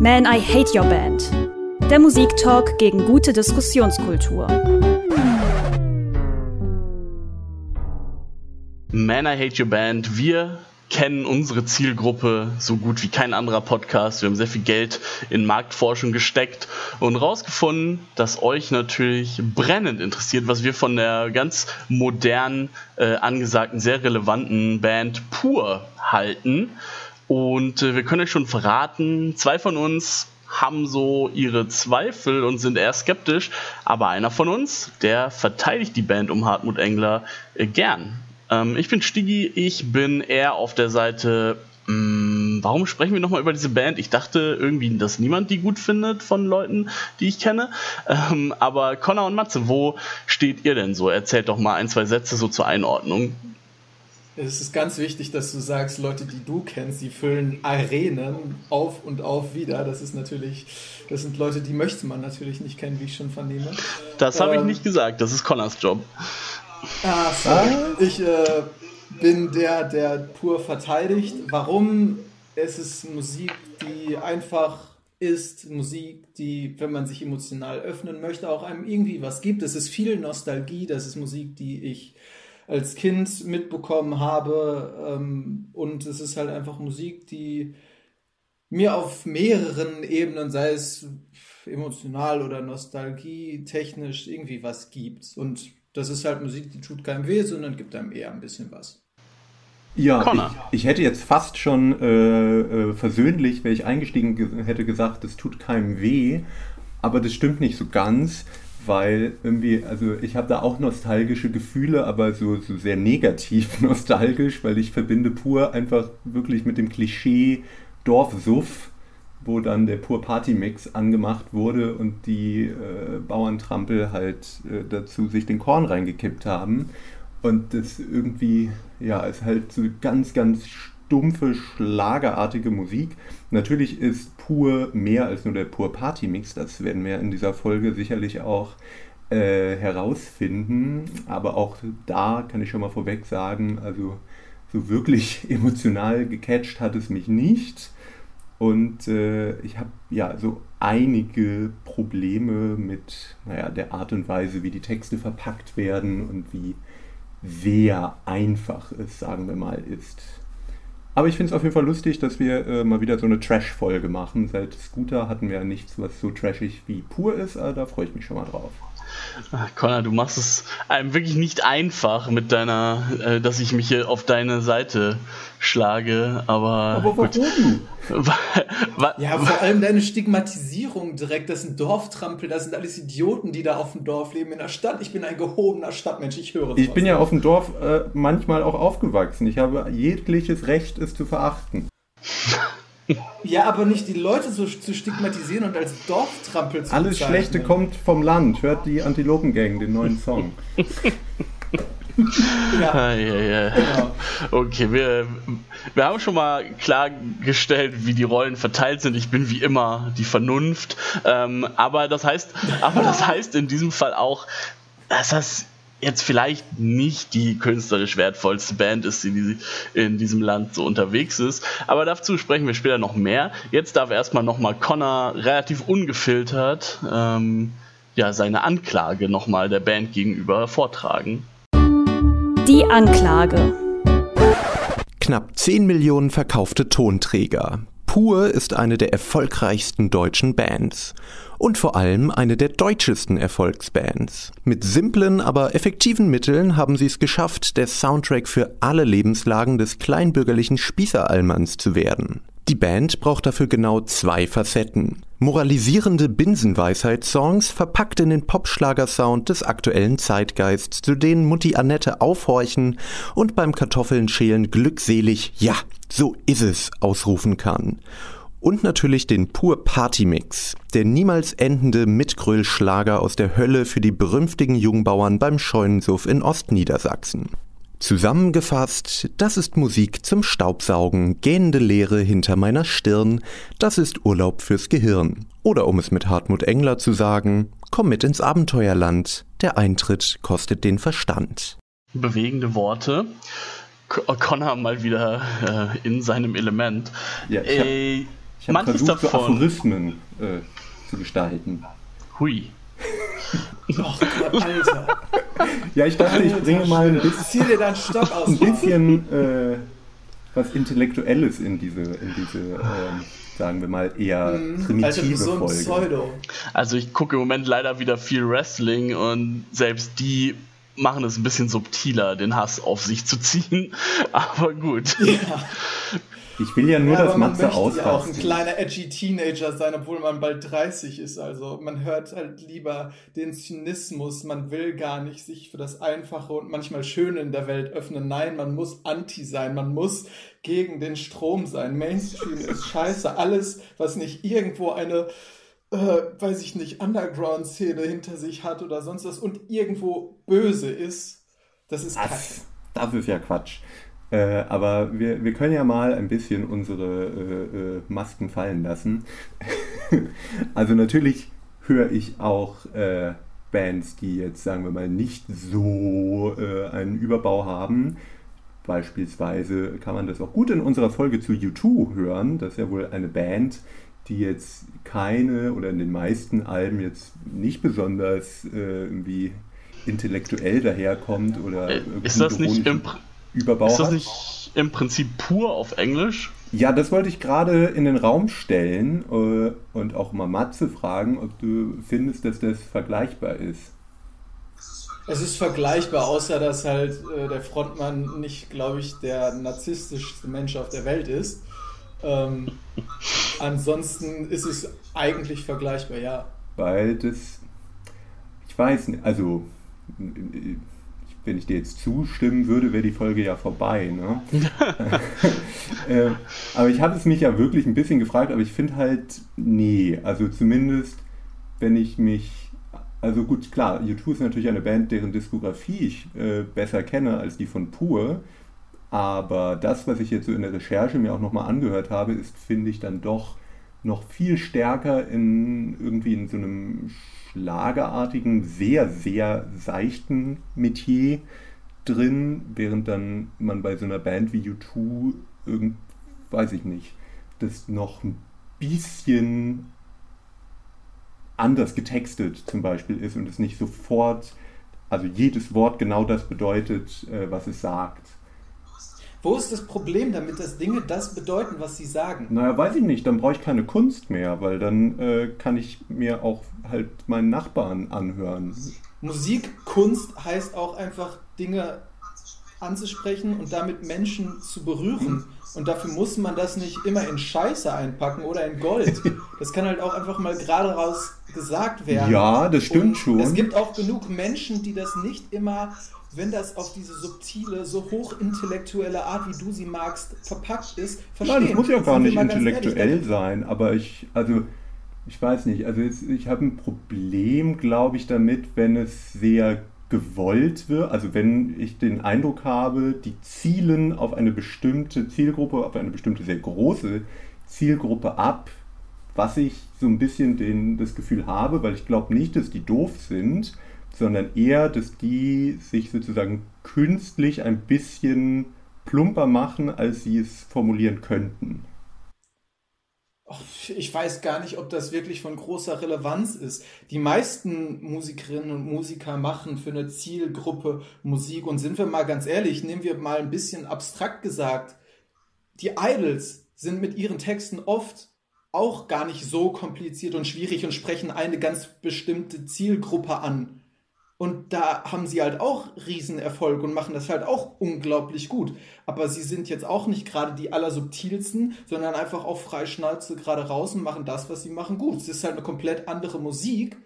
Man, I Hate Your Band. Der Musiktalk gegen gute Diskussionskultur. Man, I Hate Your Band. Wir kennen unsere Zielgruppe so gut wie kein anderer Podcast. Wir haben sehr viel Geld in Marktforschung gesteckt und rausgefunden, dass euch natürlich brennend interessiert, was wir von der ganz modernen, äh, angesagten, sehr relevanten Band Pur halten. Und äh, wir können euch schon verraten, zwei von uns haben so ihre Zweifel und sind eher skeptisch, aber einer von uns, der verteidigt die Band um Hartmut Engler äh, gern. Ähm, ich bin Stiggy, ich bin eher auf der Seite, mh, mm, warum sprechen wir nochmal über diese Band? Ich dachte irgendwie, dass niemand die gut findet von Leuten, die ich kenne. Ähm, aber Connor und Matze, wo steht ihr denn so? Erzählt doch mal ein, zwei Sätze so zur Einordnung. Es ist ganz wichtig, dass du sagst, Leute, die du kennst, die füllen Arenen auf und auf wieder. Das ist natürlich, das sind Leute, die möchte man natürlich nicht kennen, wie ich schon vernehme. Das habe ähm, ich nicht gesagt, das ist Connors Job. Ah, sorry. Ich äh, bin der, der pur verteidigt. Warum? Es ist Musik, die einfach ist, Musik, die, wenn man sich emotional öffnen möchte, auch einem irgendwie was gibt. Es ist viel Nostalgie, das ist Musik, die ich als Kind mitbekommen habe. Ähm, und es ist halt einfach Musik, die mir auf mehreren Ebenen, sei es emotional oder Nostalgie, technisch, irgendwie was gibt. Und das ist halt Musik, die tut keinem weh, sondern gibt einem eher ein bisschen was. Ja, ich, ich, hätte jetzt fast schon äh, äh, versöhnlich, wäre ich eingestiegen, ge hätte gesagt, das tut keinem weh, aber das stimmt nicht so ganz weil irgendwie, also ich habe da auch nostalgische Gefühle, aber so, so sehr negativ nostalgisch, weil ich verbinde pur einfach wirklich mit dem Klischee Dorfsuff, wo dann der pur Party-Mix angemacht wurde und die äh, Bauerntrampel halt äh, dazu sich den Korn reingekippt haben. Und das irgendwie, ja, ist halt so ganz, ganz stumpfe, schlagerartige Musik. Natürlich ist pur mehr als nur der pur Party-Mix, das werden wir in dieser Folge sicherlich auch äh, herausfinden. Aber auch da kann ich schon mal vorweg sagen, also so wirklich emotional gecatcht hat es mich nicht. Und äh, ich habe ja so einige Probleme mit naja, der Art und Weise, wie die Texte verpackt werden und wie sehr einfach es, sagen wir mal, ist, aber ich finde es auf jeden Fall lustig, dass wir äh, mal wieder so eine Trash-Folge machen. Seit Scooter hatten wir ja nichts, was so trashig wie pur ist. Äh, da freue ich mich schon mal drauf. Connor, du machst es einem wirklich nicht einfach mit deiner, äh, dass ich mich hier auf deine Seite schlage, aber. Aber warum? ja, vor allem deine Stigmatisierung direkt. Das sind Dorftrampel, das sind alles Idioten, die da auf dem Dorf leben. In der Stadt, ich bin ein gehobener Stadtmensch, ich höre sowas. Ich bin ja auf dem Dorf äh, manchmal auch aufgewachsen. Ich habe jegliches Recht, es zu verachten. Ja, aber nicht die Leute so zu stigmatisieren und als Dorftrampel zu Alles bezeichnen. Schlechte kommt vom Land. Hört die Antilopengang, den neuen Song. ja. ja, ja. Genau. Okay, wir, wir haben schon mal klargestellt, wie die Rollen verteilt sind. Ich bin wie immer die Vernunft. Ähm, aber das heißt, aber das heißt in diesem Fall auch, dass das jetzt vielleicht nicht die künstlerisch wertvollste Band ist, die in diesem Land so unterwegs ist. Aber dazu sprechen wir später noch mehr. Jetzt darf erstmal nochmal Connor relativ ungefiltert ähm, ja, seine Anklage nochmal der Band gegenüber vortragen. Die Anklage. Knapp 10 Millionen verkaufte Tonträger. Pur ist eine der erfolgreichsten deutschen Bands und vor allem eine der deutschesten Erfolgsbands. Mit simplen, aber effektiven Mitteln haben sie es geschafft, der Soundtrack für alle Lebenslagen des kleinbürgerlichen Spießerallmanns zu werden. Die Band braucht dafür genau zwei Facetten. Moralisierende Binsenweisheitssongs verpackt in den Popschlagersound des aktuellen Zeitgeists, zu denen Mutti Annette aufhorchen und beim Kartoffelnschälen glückselig Ja, so ist es ausrufen kann. Und natürlich den Pur Party Mix, der niemals endende Mitgröllschlager aus der Hölle für die berümpftigen Jungbauern beim Scheunensuff in Ostniedersachsen. Zusammengefasst, das ist Musik zum Staubsaugen, gähnende Leere hinter meiner Stirn, das ist Urlaub fürs Gehirn. Oder um es mit Hartmut Engler zu sagen, komm mit ins Abenteuerland, der Eintritt kostet den Verstand. Bewegende Worte. Connor mal wieder äh, in seinem Element. Ja, ich Ich habe versucht, so Aphorismen äh, zu gestalten. Hui. Gott, Alter. Ja, ich dachte, ich bringe mal ein bisschen, dir deinen Stock aus. ein bisschen äh, was Intellektuelles in diese, in diese ähm, sagen wir mal, eher mhm, primitive also so Folge. Pseudo. Also ich gucke im Moment leider wieder viel Wrestling und selbst die machen es ein bisschen subtiler, den Hass auf sich zu ziehen. Aber gut. Ja. Ich will ja nur, ja, dass Matze ausrastet. ja auch ein kleiner edgy Teenager sein, obwohl man bald 30 ist. Also man hört halt lieber den Zynismus. Man will gar nicht sich für das Einfache und manchmal Schöne in der Welt öffnen. Nein, man muss anti sein. Man muss gegen den Strom sein. Mainstream ist scheiße. Alles, was nicht irgendwo eine äh, weiß ich nicht, Underground-Szene hinter sich hat oder sonst was und irgendwo böse ist, das ist Kacke. Das ist ja Quatsch. Äh, aber wir, wir können ja mal ein bisschen unsere äh, äh Masken fallen lassen. also natürlich höre ich auch äh, Bands, die jetzt, sagen wir mal, nicht so äh, einen Überbau haben. Beispielsweise kann man das auch gut in unserer Folge zu U2 hören. Das ist ja wohl eine Band, die jetzt keine oder in den meisten Alben jetzt nicht besonders äh, irgendwie intellektuell daherkommt oder ist das nicht im, Überbau Ist das nicht im Prinzip pur auf Englisch? Ja, das wollte ich gerade in den Raum stellen äh, und auch mal Matze fragen, ob du findest, dass das vergleichbar ist. Es ist vergleichbar, außer dass halt äh, der Frontmann nicht, glaube ich, der narzisstischste Mensch auf der Welt ist. Ähm, ansonsten ist es eigentlich vergleichbar, ja. Weil das, ich weiß nicht, also wenn ich dir jetzt zustimmen würde, wäre die Folge ja vorbei. Ne? äh, aber ich habe es mich ja wirklich ein bisschen gefragt, aber ich finde halt, nee, also zumindest, wenn ich mich, also gut, klar, U2 ist natürlich eine Band, deren Diskografie ich äh, besser kenne als die von Pur, aber das, was ich jetzt so in der Recherche mir auch nochmal angehört habe, ist, finde ich, dann doch noch viel stärker in irgendwie in so einem schlagerartigen, sehr, sehr seichten Metier drin, während dann man bei so einer Band wie U2 irgend, weiß ich nicht, das noch ein bisschen anders getextet zum Beispiel ist und es nicht sofort, also jedes Wort genau das bedeutet, äh, was es sagt. Wo ist das Problem damit, dass Dinge das bedeuten, was sie sagen? Naja, weiß ich nicht. Dann brauche ich keine Kunst mehr, weil dann äh, kann ich mir auch halt meinen Nachbarn anhören. Musik, Kunst heißt auch einfach Dinge anzusprechen und damit Menschen zu berühren. Und dafür muss man das nicht immer in Scheiße einpacken oder in Gold. Das kann halt auch einfach mal gerade raus gesagt werden. Ja, das stimmt und schon. Es gibt auch genug Menschen, die das nicht immer wenn das auf diese subtile, so hochintellektuelle Art, wie du sie magst, verpackt ist, verstehen. Nein, das muss ja gar nicht intellektuell ehrlich, sein, aber ich, also, ich weiß nicht, also jetzt, ich habe ein Problem, glaube ich, damit, wenn es sehr gewollt wird, also wenn ich den Eindruck habe, die zielen auf eine bestimmte Zielgruppe, auf eine bestimmte sehr große Zielgruppe ab, was ich so ein bisschen den, das Gefühl habe, weil ich glaube nicht, dass die doof sind, sondern eher, dass die sich sozusagen künstlich ein bisschen plumper machen, als sie es formulieren könnten. Ich weiß gar nicht, ob das wirklich von großer Relevanz ist. Die meisten Musikerinnen und Musiker machen für eine Zielgruppe Musik. Und sind wir mal ganz ehrlich, nehmen wir mal ein bisschen abstrakt gesagt, die Idols sind mit ihren Texten oft auch gar nicht so kompliziert und schwierig und sprechen eine ganz bestimmte Zielgruppe an. Und da haben sie halt auch Riesenerfolg und machen das halt auch unglaublich gut. Aber sie sind jetzt auch nicht gerade die allersubtilsten, sondern einfach auch freischnauze gerade raus und machen das, was sie machen, gut. Es ist halt eine komplett andere Musik.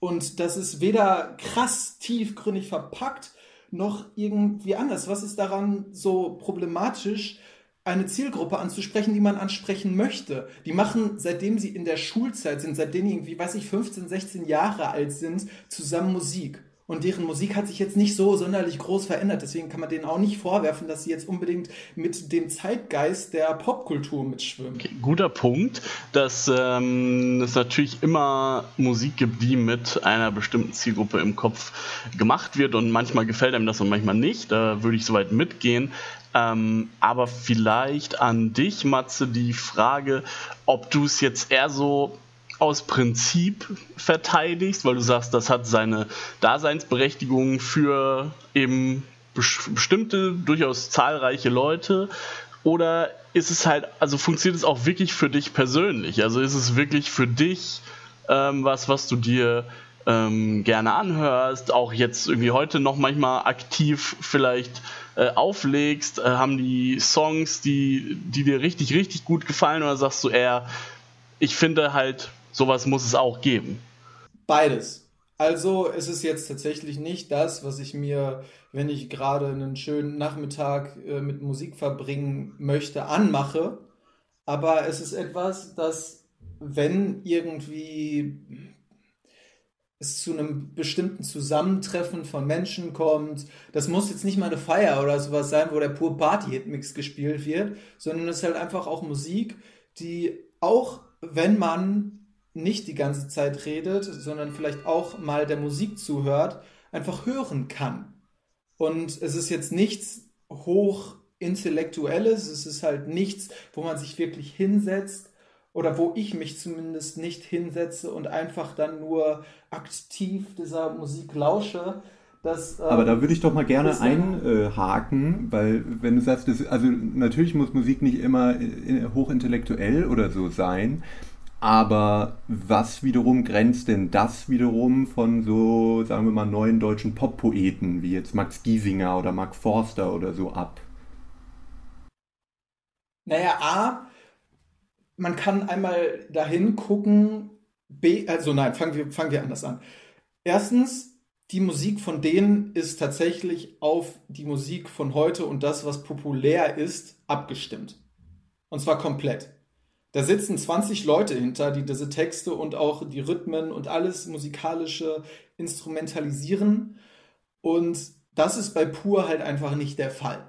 Und das ist weder krass tiefgründig verpackt, noch irgendwie anders. Was ist daran so problematisch, eine Zielgruppe anzusprechen, die man ansprechen möchte. Die machen, seitdem sie in der Schulzeit sind, seitdem irgendwie, weiß ich, 15, 16 Jahre alt sind, zusammen Musik. Und deren Musik hat sich jetzt nicht so sonderlich groß verändert. Deswegen kann man denen auch nicht vorwerfen, dass sie jetzt unbedingt mit dem Zeitgeist der Popkultur mitschwimmen. Okay, guter Punkt, dass ähm, es natürlich immer Musik gibt, die mit einer bestimmten Zielgruppe im Kopf gemacht wird und manchmal gefällt einem das und manchmal nicht. Da würde ich soweit mitgehen. Ähm, aber vielleicht an dich, Matze, die Frage, ob du es jetzt eher so aus Prinzip verteidigst, weil du sagst, das hat seine Daseinsberechtigung für eben bestimmte, durchaus zahlreiche Leute? Oder ist es halt, also funktioniert es auch wirklich für dich persönlich? Also ist es wirklich für dich ähm, was, was du dir ähm, gerne anhörst, auch jetzt irgendwie heute noch manchmal aktiv vielleicht äh, auflegst? Äh, haben die Songs, die, die dir richtig, richtig gut gefallen oder sagst du eher, ich finde halt sowas muss es auch geben. Beides. Also es ist jetzt tatsächlich nicht das, was ich mir, wenn ich gerade einen schönen Nachmittag äh, mit Musik verbringen möchte, anmache. Aber es ist etwas, das, wenn irgendwie es zu einem bestimmten Zusammentreffen von Menschen kommt. Das muss jetzt nicht mal eine Feier oder sowas sein, wo der pur Party-Hit-Mix gespielt wird, sondern es ist halt einfach auch Musik, die auch, wenn man nicht die ganze Zeit redet, sondern vielleicht auch mal der Musik zuhört, einfach hören kann. Und es ist jetzt nichts hochintellektuelles, es ist halt nichts, wo man sich wirklich hinsetzt oder wo ich mich zumindest nicht hinsetze und einfach dann nur aktiv dieser Musik lausche. Das, ähm, Aber da würde ich doch mal gerne einhaken, weil wenn du sagst, das, also natürlich muss Musik nicht immer äh, hochintellektuell oder so sein, aber was wiederum grenzt denn das wiederum von so, sagen wir mal, neuen deutschen Poppoeten wie jetzt Max Giesinger oder Mark Forster oder so ab? Naja, A, man kann einmal dahin gucken, B, also nein, fangen wir, fangen wir anders an. Erstens, die Musik von denen ist tatsächlich auf die Musik von heute und das, was populär ist, abgestimmt. Und zwar komplett. Da sitzen 20 Leute hinter, die diese Texte und auch die Rhythmen und alles musikalische instrumentalisieren. Und das ist bei Pur halt einfach nicht der Fall.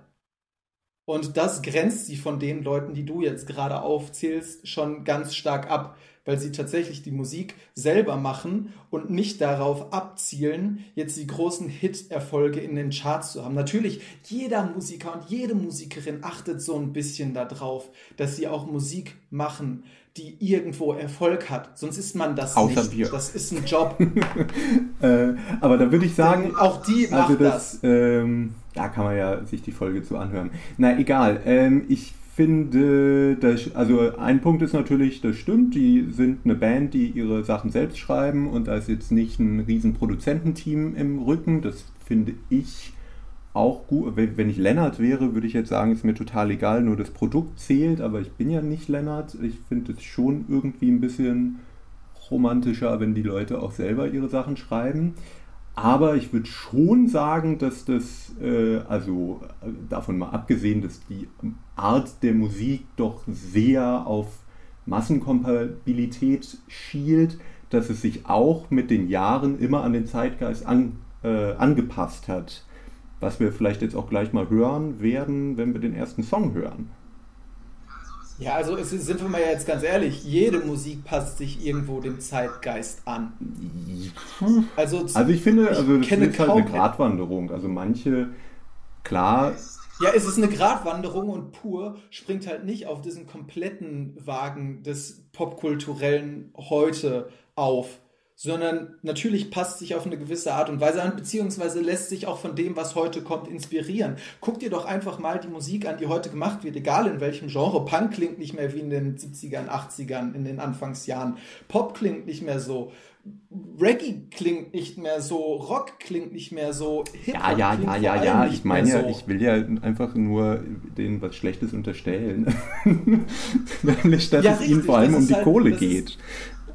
Und das grenzt sie von den Leuten, die du jetzt gerade aufzählst, schon ganz stark ab weil sie tatsächlich die Musik selber machen und nicht darauf abzielen, jetzt die großen Hit-Erfolge in den Charts zu haben. Natürlich, jeder Musiker und jede Musikerin achtet so ein bisschen darauf, dass sie auch Musik machen, die irgendwo Erfolg hat. Sonst ist man das Außer nicht. Wir. Das ist ein Job. äh, aber da würde ich sagen, Denn auch die macht also das. das. Ähm, da kann man ja sich die Folge zu anhören. Na egal. Ähm, ich finde, das, also ein Punkt ist natürlich, das stimmt, die sind eine Band, die ihre Sachen selbst schreiben und da ist jetzt nicht ein riesen Produzententeam im Rücken. Das finde ich auch gut. Wenn ich Lennart wäre, würde ich jetzt sagen, ist mir total egal, nur das Produkt zählt, aber ich bin ja nicht Lennart. Ich finde es schon irgendwie ein bisschen romantischer, wenn die Leute auch selber ihre Sachen schreiben. Aber ich würde schon sagen, dass das, äh, also davon mal abgesehen, dass die Art der Musik doch sehr auf Massenkompatibilität schielt, dass es sich auch mit den Jahren immer an den Zeitgeist an, äh, angepasst hat. Was wir vielleicht jetzt auch gleich mal hören werden, wenn wir den ersten Song hören. Ja, also es sind wir mal jetzt ganz ehrlich, jede Musik passt sich irgendwo dem Zeitgeist an. Also, also ich finde, also das ist halt eine Gratwanderung. Also manche, klar. Ja, es ist eine Gratwanderung und pur springt halt nicht auf diesen kompletten Wagen des popkulturellen heute auf sondern natürlich passt sich auf eine gewisse Art und Weise an, beziehungsweise lässt sich auch von dem, was heute kommt, inspirieren. Guck dir doch einfach mal die Musik an, die heute gemacht wird, egal in welchem Genre. Punk klingt nicht mehr wie in den 70ern, 80ern, in den Anfangsjahren. Pop klingt nicht mehr so. Reggae klingt nicht mehr so, Rock klingt nicht mehr so, Hip Ja, ja, ja, ja, ja. Ich meine ja, so. ich will ja einfach nur denen was Schlechtes unterstellen. Nämlich, dass ja, es richtig, ihnen vor allem um die halt, Kohle geht. Ist,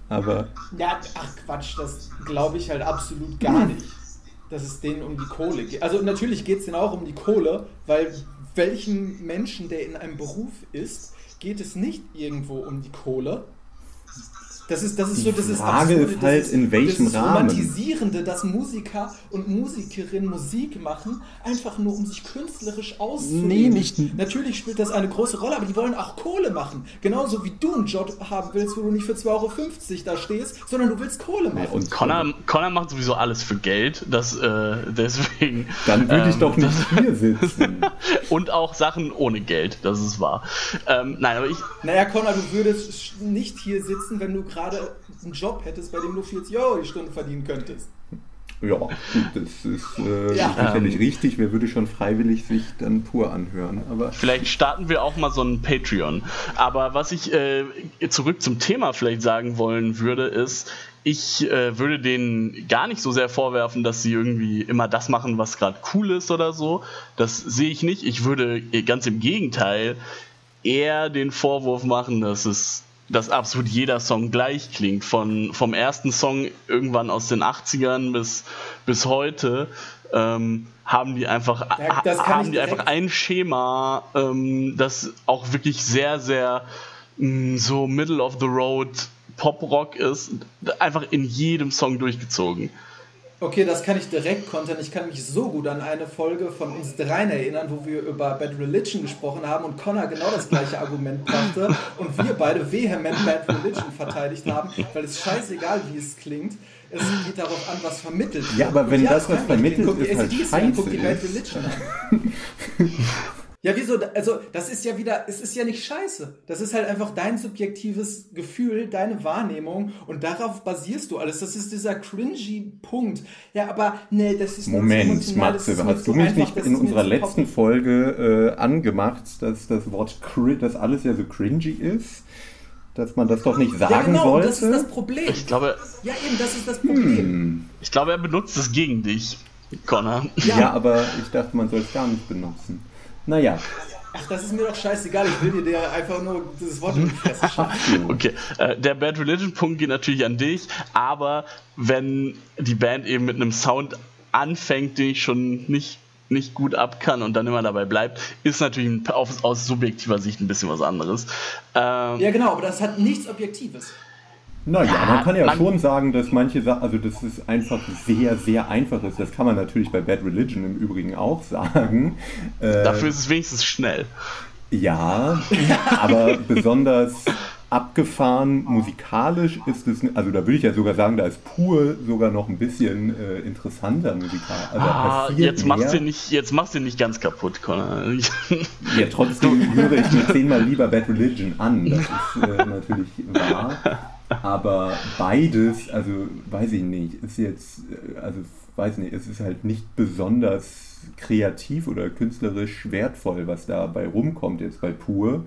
aber. Ja, ach Quatsch, das glaube ich halt absolut gar nicht, dass es denen um die Kohle geht. Also natürlich geht es denen auch um die Kohle, weil welchen Menschen, der in einem Beruf ist, geht es nicht irgendwo um die Kohle, Das ist, das ist so, das ist Frage absurde, ist halt, das in welchem das Rahmen. Romantisierende, dass Musiker und Musikerinnen Musik machen, einfach nur um sich künstlerisch auszuleben. Nee, nicht- Natürlich spielt das eine große Rolle, aber die wollen auch Kohle machen. Genauso wie du einen Job haben willst, wo du nicht für 2,50 Euro da stehst, sondern du willst Kohle machen. Und Connor, Connor macht sowieso alles für Geld, das äh, deswegen. dann würde ich ähm, doch nicht hier sitzen. Und auch Sachen ohne Geld, das ist wahr. Ähm, nein, aber ich, Naja, Connor, du würdest nicht hier sitzen, wenn du gerade einen Job hättest, bei dem du 40 Euro die Stunde verdienen könntest. Ja, gut, das ist äh, Ja. sicherlich Ähm. richtig. Wer würde schon freiwillig sich dann pur anhören? Aber Vielleicht starten wir auch mal so ein Patreon. Aber was ich äh, zurück zum Thema vielleicht sagen wollen würde, ist, ich äh, würde denen gar nicht so sehr vorwerfen, dass sie irgendwie immer das machen, was gerade cool ist oder so. Das sehe ich nicht. Ich würde äh, ganz im Gegenteil eher den Vorwurf machen, dass es dass absolut jeder Song gleich klingt. Von, vom ersten Song irgendwann aus den 80ern bis, bis heute ähm, haben die einfach, Ja, haben die einfach ein Schema, ähm, das auch wirklich sehr, sehr mh, so Middle of the Road Pop-Rock ist, einfach in jedem Song durchgezogen. Okay, das kann ich direkt kontern. Ich kann mich so gut an eine Folge von uns dreien erinnern, wo wir über Bad Religion gesprochen haben und Connor genau das gleiche Argument brachte und wir beide vehement Bad Religion verteidigt haben, weil es scheißegal, wie es klingt. Es geht darauf an, was vermittelt wird. Ja, aber wenn das, was vermittelt guck die ist, halt ACDC an, guck die scheiße Bad. Religion an. Ja, wieso? Also, das ist ja wieder, es ist ja nicht scheiße. Das ist halt einfach dein subjektives Gefühl, deine Wahrnehmung und darauf basierst du alles. Das ist dieser cringy Punkt. Ja, aber nee, das ist Moment, Matze, hast du mich einfach, nicht in unserer letzten pop- Folge äh, angemacht, dass das Wort dass alles ja so cringy ist? Dass man das doch nicht sagen Ja, genau, sollte? das ist das Problem. Ich glaube, Ja, eben, das ist das Problem. ich glaube, er benutzt es gegen dich, Connor. ja. aber ich dachte, man soll es gar nicht benutzen. Naja, Ach, das ist mir doch scheißegal. Ich will dir der einfach nur dieses Wort in die Fresse schaffen. Okay, äh, der Bad Religion Punkt geht natürlich an dich, aber wenn die Band eben mit einem Sound anfängt, den ich schon nicht, nicht gut ab kann und dann immer dabei bleibt, ist natürlich auf, aus subjektiver Sicht ein bisschen was anderes. Ähm, Ja, genau, aber das hat nichts Objektives. Naja, Ja, man kann ja man- schon sagen, dass manche Sachen, also das ist einfach sehr, sehr einfach ist. Das kann man natürlich bei Bad Religion im Übrigen auch sagen. Äh, Dafür ist es wenigstens schnell. Ja, aber besonders abgefahren musikalisch ist es, also da würde ich ja sogar sagen, da ist pur sogar noch ein bisschen äh, interessanter musikal. Also Ah, jetzt machst du nicht, jetzt machst du nicht ganz kaputt, Connor. Ja, trotzdem höre ich mir zehnmal lieber Bad Religion an. Das ist äh, natürlich wahr. Aber beides, also weiß ich nicht, ist jetzt, äh, also weiß nicht, es ist halt nicht besonders kreativ oder künstlerisch wertvoll, was dabei rumkommt jetzt bei Pur.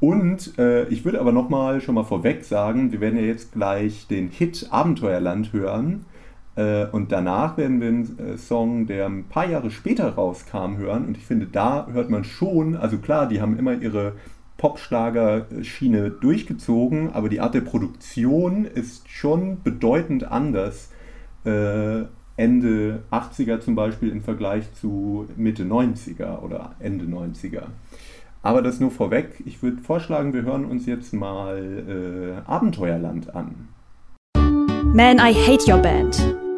Und äh, ich würde aber nochmal schon mal vorweg sagen, wir werden ja jetzt gleich den Hit Abenteuerland hören. Äh, und danach werden wir einen äh, Song, der ein paar Jahre später rauskam, hören. Und ich finde, da hört man schon, also klar, die haben immer ihre Popschlager-Schiene durchgezogen, aber die Art der Produktion ist schon bedeutend anders. Äh, Ende 80er zum Beispiel im Vergleich zu Mitte 90er oder Ende 90er. Aber das nur vorweg. Ich würde vorschlagen, wir hören uns jetzt mal äh, Abenteuerland an. Man, I Hate Your Band.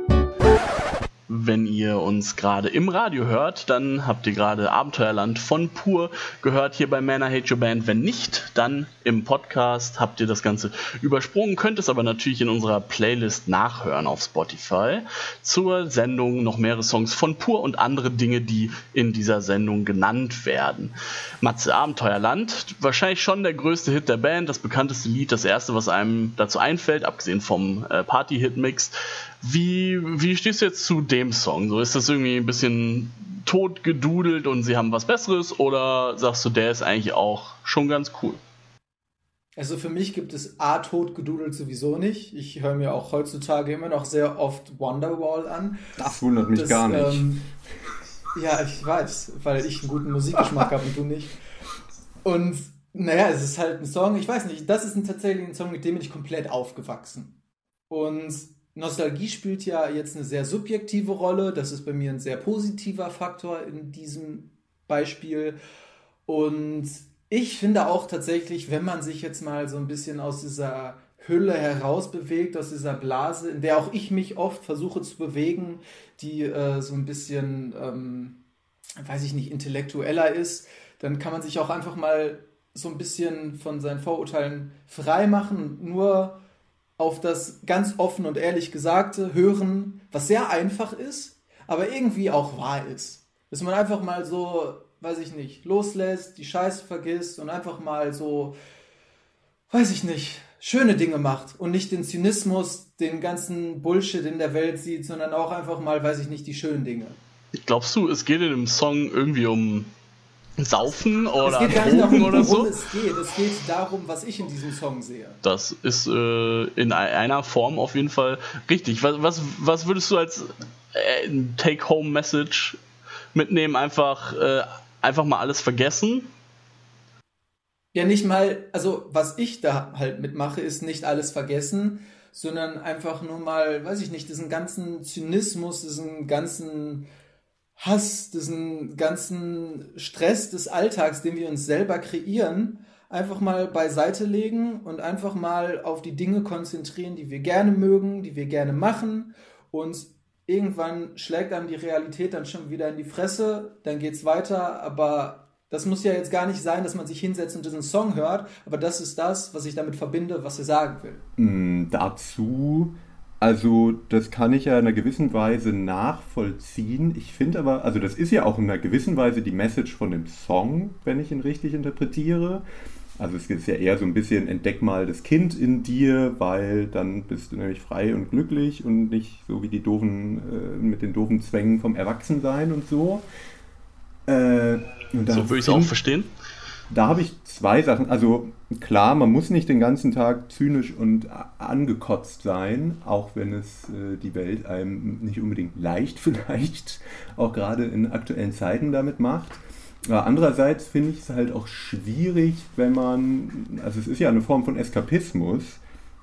Wenn ihr uns gerade im Radio hört, dann habt ihr gerade Abenteuerland von Pur gehört hier bei Man Hate Your Band. Wenn nicht, dann im Podcast habt ihr das Ganze übersprungen, könnt es aber natürlich in unserer Playlist nachhören auf Spotify. Zur Sendung noch mehrere Songs von Pur und andere Dinge, die in dieser Sendung genannt werden. Matze Abenteuerland, wahrscheinlich schon der größte Hit der Band, das bekannteste Lied, das erste, was einem dazu einfällt, abgesehen vom äh, Party-Hit-Mix. Wie, wie stehst du jetzt zu dem Song? So ist das irgendwie ein bisschen totgedudelt und sie haben was Besseres oder sagst du, der ist eigentlich auch schon ganz cool? Also für mich gibt es A tot gedudelt sowieso nicht. Ich höre mir auch heutzutage immer noch sehr oft Wonderwall an. Das wundert mich Das, gar nicht. ähm, ja, ich weiß, weil ich einen guten Musikgeschmack habe und du nicht. Und naja, es ist halt ein Song, ich weiß nicht, das ist ein, tatsächlich ein Song, mit dem bin ich komplett aufgewachsen. Und Nostalgie spielt ja jetzt eine sehr subjektive Rolle. Das ist bei mir ein sehr positiver Faktor in diesem Beispiel. Und ich finde auch tatsächlich, wenn man sich jetzt mal so ein bisschen aus dieser Hülle herausbewegt, aus dieser Blase, in der auch ich mich oft versuche zu bewegen, die äh, so ein bisschen, ähm, weiß ich nicht, intellektueller ist, dann kann man sich auch einfach mal so ein bisschen von seinen Vorurteilen frei machen nur auf das ganz offen und ehrlich Gesagte hören, was sehr einfach ist, aber irgendwie auch wahr ist. Dass man einfach mal so, weiß ich nicht, loslässt, die Scheiße vergisst und einfach mal so, weiß ich nicht, schöne Dinge macht und nicht den Zynismus, den ganzen Bullshit in der Welt sieht, sondern auch einfach mal, weiß ich nicht, die schönen Dinge. Glaubst du, es geht in dem Song irgendwie um Saufen oder es geht gar nicht darum, oder so? Es geht. es geht darum, was ich in diesem Song sehe. Das ist äh, in einer Form auf jeden Fall richtig. Was, was, was würdest du als äh, Take-Home-Message mitnehmen? Einfach, äh, einfach mal alles vergessen? Ja, nicht mal, also was ich da halt mitmache, ist nicht alles vergessen, sondern einfach nur mal, weiß ich nicht, diesen ganzen Zynismus, diesen ganzen Hass, diesen ganzen Stress des Alltags, den wir uns selber kreieren, einfach mal beiseite legen und einfach mal auf die Dinge konzentrieren, die wir gerne mögen, die wir gerne machen. Und irgendwann schlägt dann die Realität dann schon wieder in die Fresse, dann geht's weiter, aber das muss ja jetzt gar nicht sein, dass man sich hinsetzt und diesen Song hört, aber das ist das, was ich damit verbinde, was er sagen will. Mm, dazu also das kann ich ja in einer gewissen Weise nachvollziehen. Ich finde aber, also das ist ja auch in einer gewissen Weise die Message von dem Song, wenn ich ihn richtig interpretiere. Also es ist ja eher so ein bisschen entdeck mal das Kind in dir, weil dann bist du nämlich frei und glücklich und nicht so wie die doofen, äh, mit den doofen Zwängen vom Erwachsensein und so. Äh, und so würde ich es auch verstehen. Da habe ich zwei Sachen. Also klar, man muss nicht den ganzen Tag zynisch und angekotzt sein, auch wenn es äh, die Welt einem nicht unbedingt leicht vielleicht, auch gerade in aktuellen Zeiten damit macht. Aber andererseits finde ich es halt auch schwierig, wenn man, also es ist ja eine Form von Eskapismus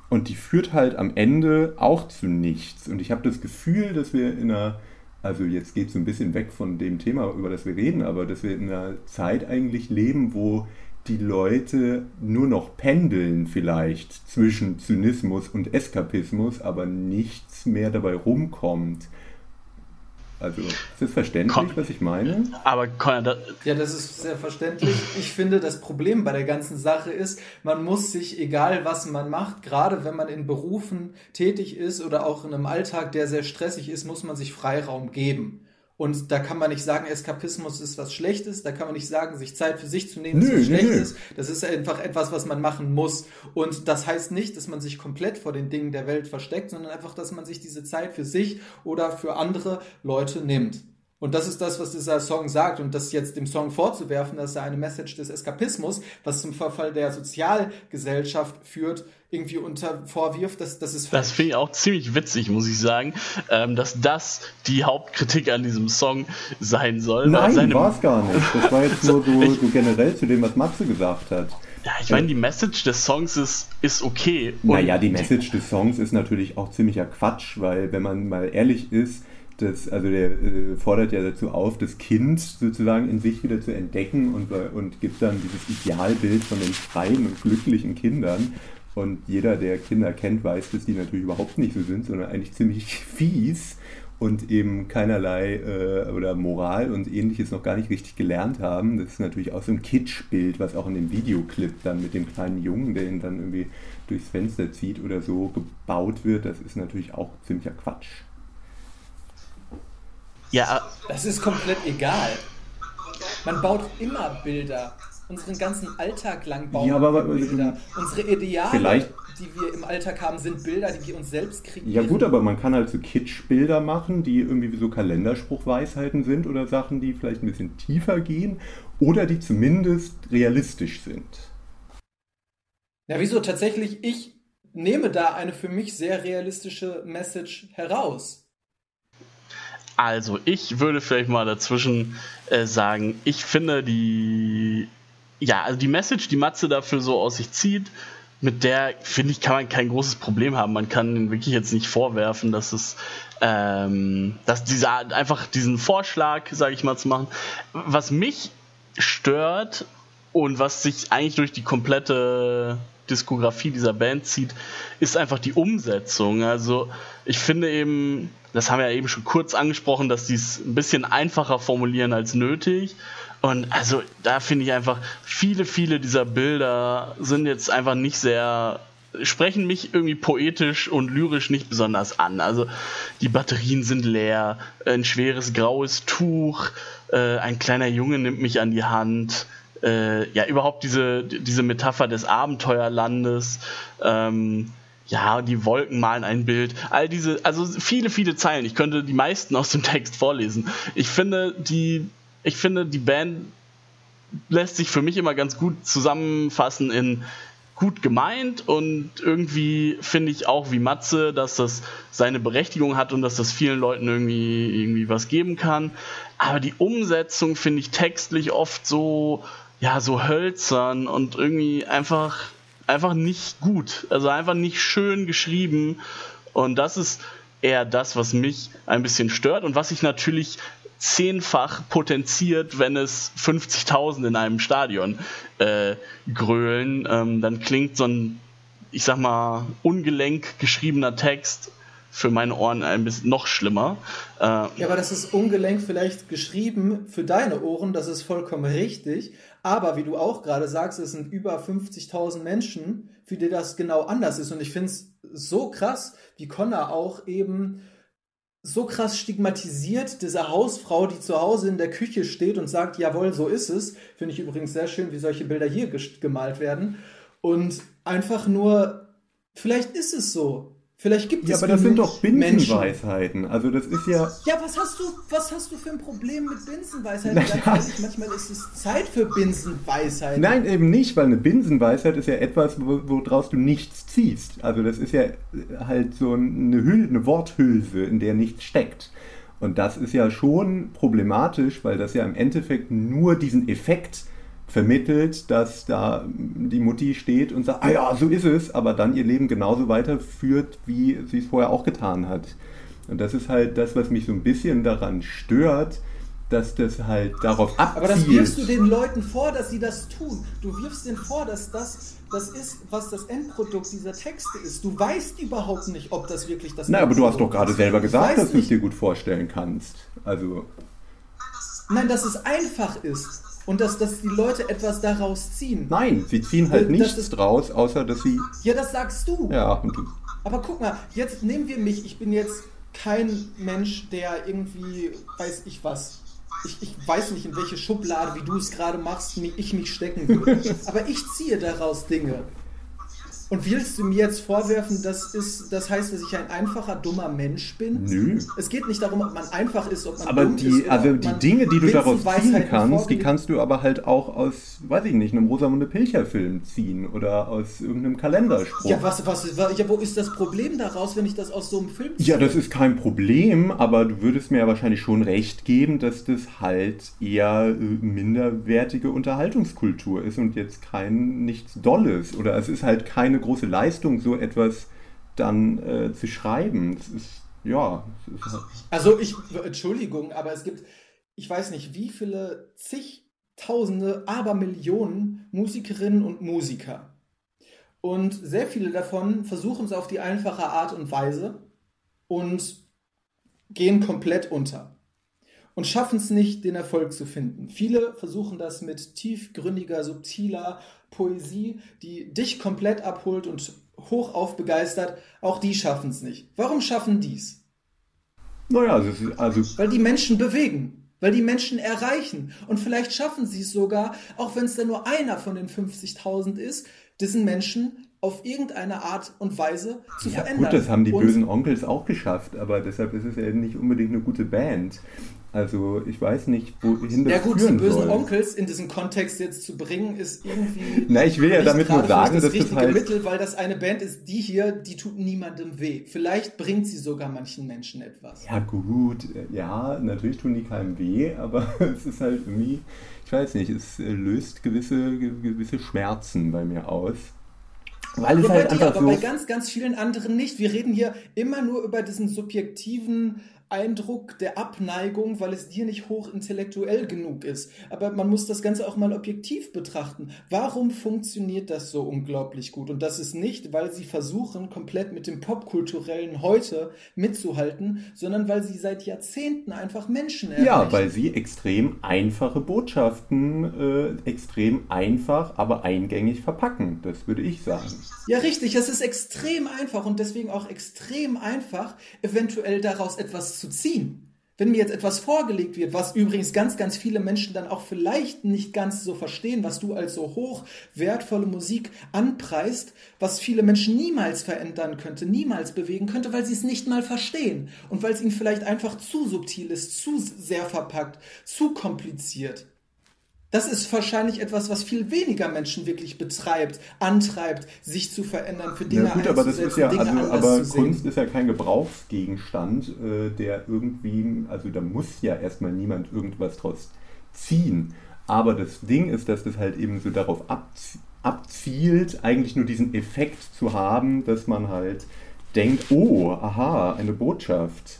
und die führt halt am Ende auch zu nichts. Und ich habe das Gefühl, dass wir in einer also jetzt geht es ein bisschen weg von dem Thema, über das wir reden, aber dass wir in einer Zeit eigentlich leben, wo die Leute nur noch pendeln vielleicht zwischen Zynismus und Eskapismus, aber nichts mehr dabei rumkommt. Also, ist das verständlich, Con was ich meine? Aber Conor, da ja, das ist sehr verständlich. Ich finde, das Problem bei der ganzen Sache ist, man muss sich, egal was man macht, gerade wenn man in Berufen tätig ist oder auch in einem Alltag, der sehr stressig ist, muss man sich Freiraum geben. Und da kann man nicht sagen, Eskapismus ist was Schlechtes, da kann man nicht sagen, sich Zeit für sich zu nehmen nö, ist was Schlechtes. Das ist einfach etwas, was man machen muss. Und das heißt nicht, dass man sich komplett vor den Dingen der Welt versteckt, sondern einfach, dass man sich diese Zeit für sich oder für andere Leute nimmt. Und das ist das, was dieser Song sagt. Und das jetzt dem Song vorzuwerfen, dass er eine Message des Eskapismus, was zum Verfall der Sozialgesellschaft führt, irgendwie unter vorwirft, dass das ist Das finde ich auch ziemlich witzig, muss ich sagen, ähm, dass das die Hauptkritik an diesem Song sein soll. Nein, war es gar nicht. Das war jetzt nur so, so generell zu dem, was Matze gesagt hat. Ja, ich meine, die Message des Songs ist, ist okay. naja, die Message des Songs ist natürlich auch ziemlicher Quatsch, weil wenn man mal ehrlich ist, das, also der äh, fordert ja dazu auf, das Kind sozusagen in sich wieder zu entdecken und, und gibt dann dieses Idealbild von den freien und glücklichen Kindern. Und jeder, der Kinder kennt, weiß, dass die natürlich überhaupt nicht so sind, sondern eigentlich ziemlich fies und eben keinerlei äh, oder Moral und ähnliches noch gar nicht richtig gelernt haben. Das ist natürlich auch so ein Kitschbild, was auch in dem Videoclip dann mit dem kleinen Jungen, der ihn dann irgendwie durchs Fenster zieht oder so gebaut wird. Das ist natürlich auch ziemlicher Quatsch. Ja, das ist komplett egal. Man baut immer Bilder. Unseren ganzen Alltag lang bauen ja, aber, wir Bilder. Unsere Ideale, die wir im Alltag haben, sind Bilder, die wir uns selbst kreieren. Ja gut, aber man kann halt so Kitsch-Bilder machen, die irgendwie wie so Kalenderspruchweisheiten sind oder Sachen, die vielleicht ein bisschen tiefer gehen oder die zumindest realistisch sind. Ja, wieso tatsächlich? Ich nehme da eine für mich sehr realistische Message heraus. Also, ich würde vielleicht mal dazwischen äh, sagen, ich finde die, ja, also die Message, die Matze dafür so aus sich zieht, mit der, finde ich, kann man kein großes Problem haben. Man kann wirklich jetzt nicht vorwerfen, dass es, ähm, dass dieser, einfach diesen Vorschlag, sage ich mal, zu machen. Was mich stört und was sich eigentlich durch die komplette Diskografie dieser Band zieht, ist einfach die Umsetzung. Also ich finde eben, das haben wir ja eben schon kurz angesprochen, dass die es ein bisschen einfacher formulieren als nötig. Und also da finde ich einfach, viele, viele dieser Bilder sind jetzt einfach nicht sehr sprechen mich irgendwie poetisch und lyrisch nicht besonders an. Also die Batterien sind leer, ein schweres graues Tuch, äh, ein kleiner Junge nimmt mich an die Hand. Äh, ja, überhaupt diese, diese Metapher des Abenteuerlandes. Ähm, ja, die Wolken malen ein Bild. All diese, also viele, viele Zeilen. Ich könnte die meisten aus dem Text vorlesen. Ich finde, die, ich finde, die Band lässt sich für mich immer ganz gut zusammenfassen in gut gemeint und irgendwie finde ich auch wie Matze, dass das seine Berechtigung hat und dass das vielen Leuten irgendwie, irgendwie was geben kann. Aber die Umsetzung finde ich textlich oft so, ja, so hölzern und irgendwie einfach, einfach nicht gut. Also einfach nicht schön geschrieben. Und das ist eher das, was mich ein bisschen stört und was ich natürlich zehnfach potenziert, wenn es 50.000 in einem Stadion äh, grölen. Ähm, dann klingt so ein, ich sag mal, ungelenk geschriebener Text für meine Ohren ein bisschen noch schlimmer. Äh, ja, aber das ist ungelenk vielleicht geschrieben für deine Ohren, das ist vollkommen richtig. Aber wie du auch gerade sagst, es sind über 50.000 Menschen, für die das genau anders ist. Und ich finde es so krass, wie Connor auch eben so krass stigmatisiert, diese Hausfrau, die zu Hause in der Küche steht und sagt, jawohl, so ist es. Finde ich übrigens sehr schön, wie solche Bilder hier gemalt werden. Und einfach nur, vielleicht ist es so. Vielleicht gibt ja, es. Ja, aber das sind doch Binsenweisheiten. Also das ist ja. Ja, was hast du, was hast du für ein Problem mit Binsenweisheiten? Ja. Manchmal ist es Zeit für Binsenweisheiten. Nein, eben nicht, weil eine Binsenweisheit ist ja etwas, woraus wo du nichts ziehst. Also das ist ja halt so eine, Hülle, eine Worthülse, in der nichts steckt. Und das ist ja schon problematisch, weil das ja im Endeffekt nur diesen Effekt vermittelt, dass da die Mutti steht und sagt, ah ja, so ist es, aber dann ihr Leben genauso weiterführt, wie sie es vorher auch getan hat. Und das ist halt das, was mich so ein bisschen daran stört, dass das halt darauf abzielt. Aber das wirfst du den Leuten vor, dass sie das tun. Du wirfst denen vor, dass das das ist, was das Endprodukt dieser Texte ist. Du weißt überhaupt nicht, ob das wirklich das ist. Na, aber du hast doch gerade selber gesagt, dass du es dir gut vorstellen kannst. Also. Nein, dass es einfach ist und dass, dass die Leute etwas daraus ziehen. Nein, sie ziehen halt äh, nichts ist, draus, außer dass sie. Ja, das sagst du. Ja, und du. Aber guck mal, jetzt nehmen wir mich. Ich bin jetzt kein Mensch, der irgendwie weiß ich was. Ich, ich weiß nicht, in welche Schublade, wie du es gerade machst, ich mich stecken würde. Aber ich ziehe daraus Dinge. Und willst du mir jetzt vorwerfen, das, ist, das heißt, dass ich ein einfacher, dummer Mensch bin? Nö. Es geht nicht darum, ob man einfach ist, ob man aber dumm die, ist. Also die Dinge, die du daraus ziehen kannst, die kannst du aber halt auch aus, weiß ich nicht, einem Rosamunde Pilcher-Film ziehen oder aus irgendeinem Kalenderspruch. Ja, was, was, ja, wo ist das Problem daraus, wenn ich das aus so einem Film ziehe? Ja, das ist kein Problem, aber du würdest mir ja wahrscheinlich schon recht geben, dass das halt eher äh, minderwertige Unterhaltungskultur ist und jetzt kein nichts Dolles. Oder es ist halt keine große Leistung, so etwas dann äh, zu schreiben. Das ist, ja. ist halt also ich, Entschuldigung, aber es gibt, ich weiß nicht, wie viele zigtausende, aber Millionen Musikerinnen und Musiker. Und sehr viele davon versuchen es auf die einfache Art und Weise und gehen komplett unter und schaffen es nicht, den Erfolg zu finden. Viele versuchen das mit tiefgründiger, subtiler Poesie, die dich komplett abholt und hoch aufbegeistert. Auch die schaffen es nicht. Warum schaffen dies? Naja, also, also. Weil die Menschen bewegen, weil die Menschen erreichen. Und vielleicht schaffen sie es sogar, auch wenn es dann nur einer von den 50.000 ist, diesen Menschen auf irgendeine Art und Weise zu ja, verändern. Gut, das haben die und bösen Onkels auch geschafft, aber deshalb ist es ja nicht unbedingt eine gute Band. Also ich weiß nicht, wohin das Ja gut, die bösen soll. Onkels in diesen Kontext jetzt zu bringen, ist irgendwie. Na, ich will ja damit nur sagen, das dass richtige das halt Mittel, weil das eine Band ist, die hier, die tut niemandem weh. Vielleicht bringt sie sogar manchen Menschen etwas. Ja gut, ja, natürlich tun die keinem weh, aber es ist halt irgendwie, ich weiß nicht, es löst gewisse, gewisse Schmerzen bei mir aus. Weil es ja, halt einfach dir, aber so bei ganz, ganz vielen anderen nicht. Wir reden hier immer nur über diesen subjektiven Eindruck der Abneigung, weil es dir nicht hochintellektuell genug ist. Aber man muss das Ganze auch mal objektiv betrachten. Warum funktioniert das so unglaublich gut? Und das ist nicht, weil sie versuchen, komplett mit dem popkulturellen Heute mitzuhalten, sondern weil sie seit Jahrzehnten einfach Menschen erreichen. Ja, weil sie extrem einfache Botschaften äh, extrem einfach, aber eingängig verpacken. Das würde ich sagen. Ja, richtig. Es ist extrem einfach und deswegen auch extrem einfach, eventuell daraus etwas zu ziehen. Wenn mir jetzt etwas vorgelegt wird, was übrigens ganz, ganz viele Menschen dann auch vielleicht nicht ganz so verstehen, was du als so hoch wertvolle Musik anpreist, was viele Menschen niemals verändern könnte, niemals bewegen könnte, weil sie es nicht mal verstehen und weil es ihnen vielleicht einfach zu subtil ist, zu sehr verpackt, zu kompliziert. Das ist wahrscheinlich etwas, was viel weniger Menschen wirklich betreibt, antreibt, sich zu verändern, für Dinge ja, gut, aber das ist ja, Dinge also, aber Kunst ist ja kein Gebrauchsgegenstand, äh, der irgendwie, also da muss ja erstmal niemand irgendwas draus ziehen. Aber das Ding ist, dass das halt eben so darauf abzielt, eigentlich nur diesen Effekt zu haben, dass man halt denkt, oh, aha, eine Botschaft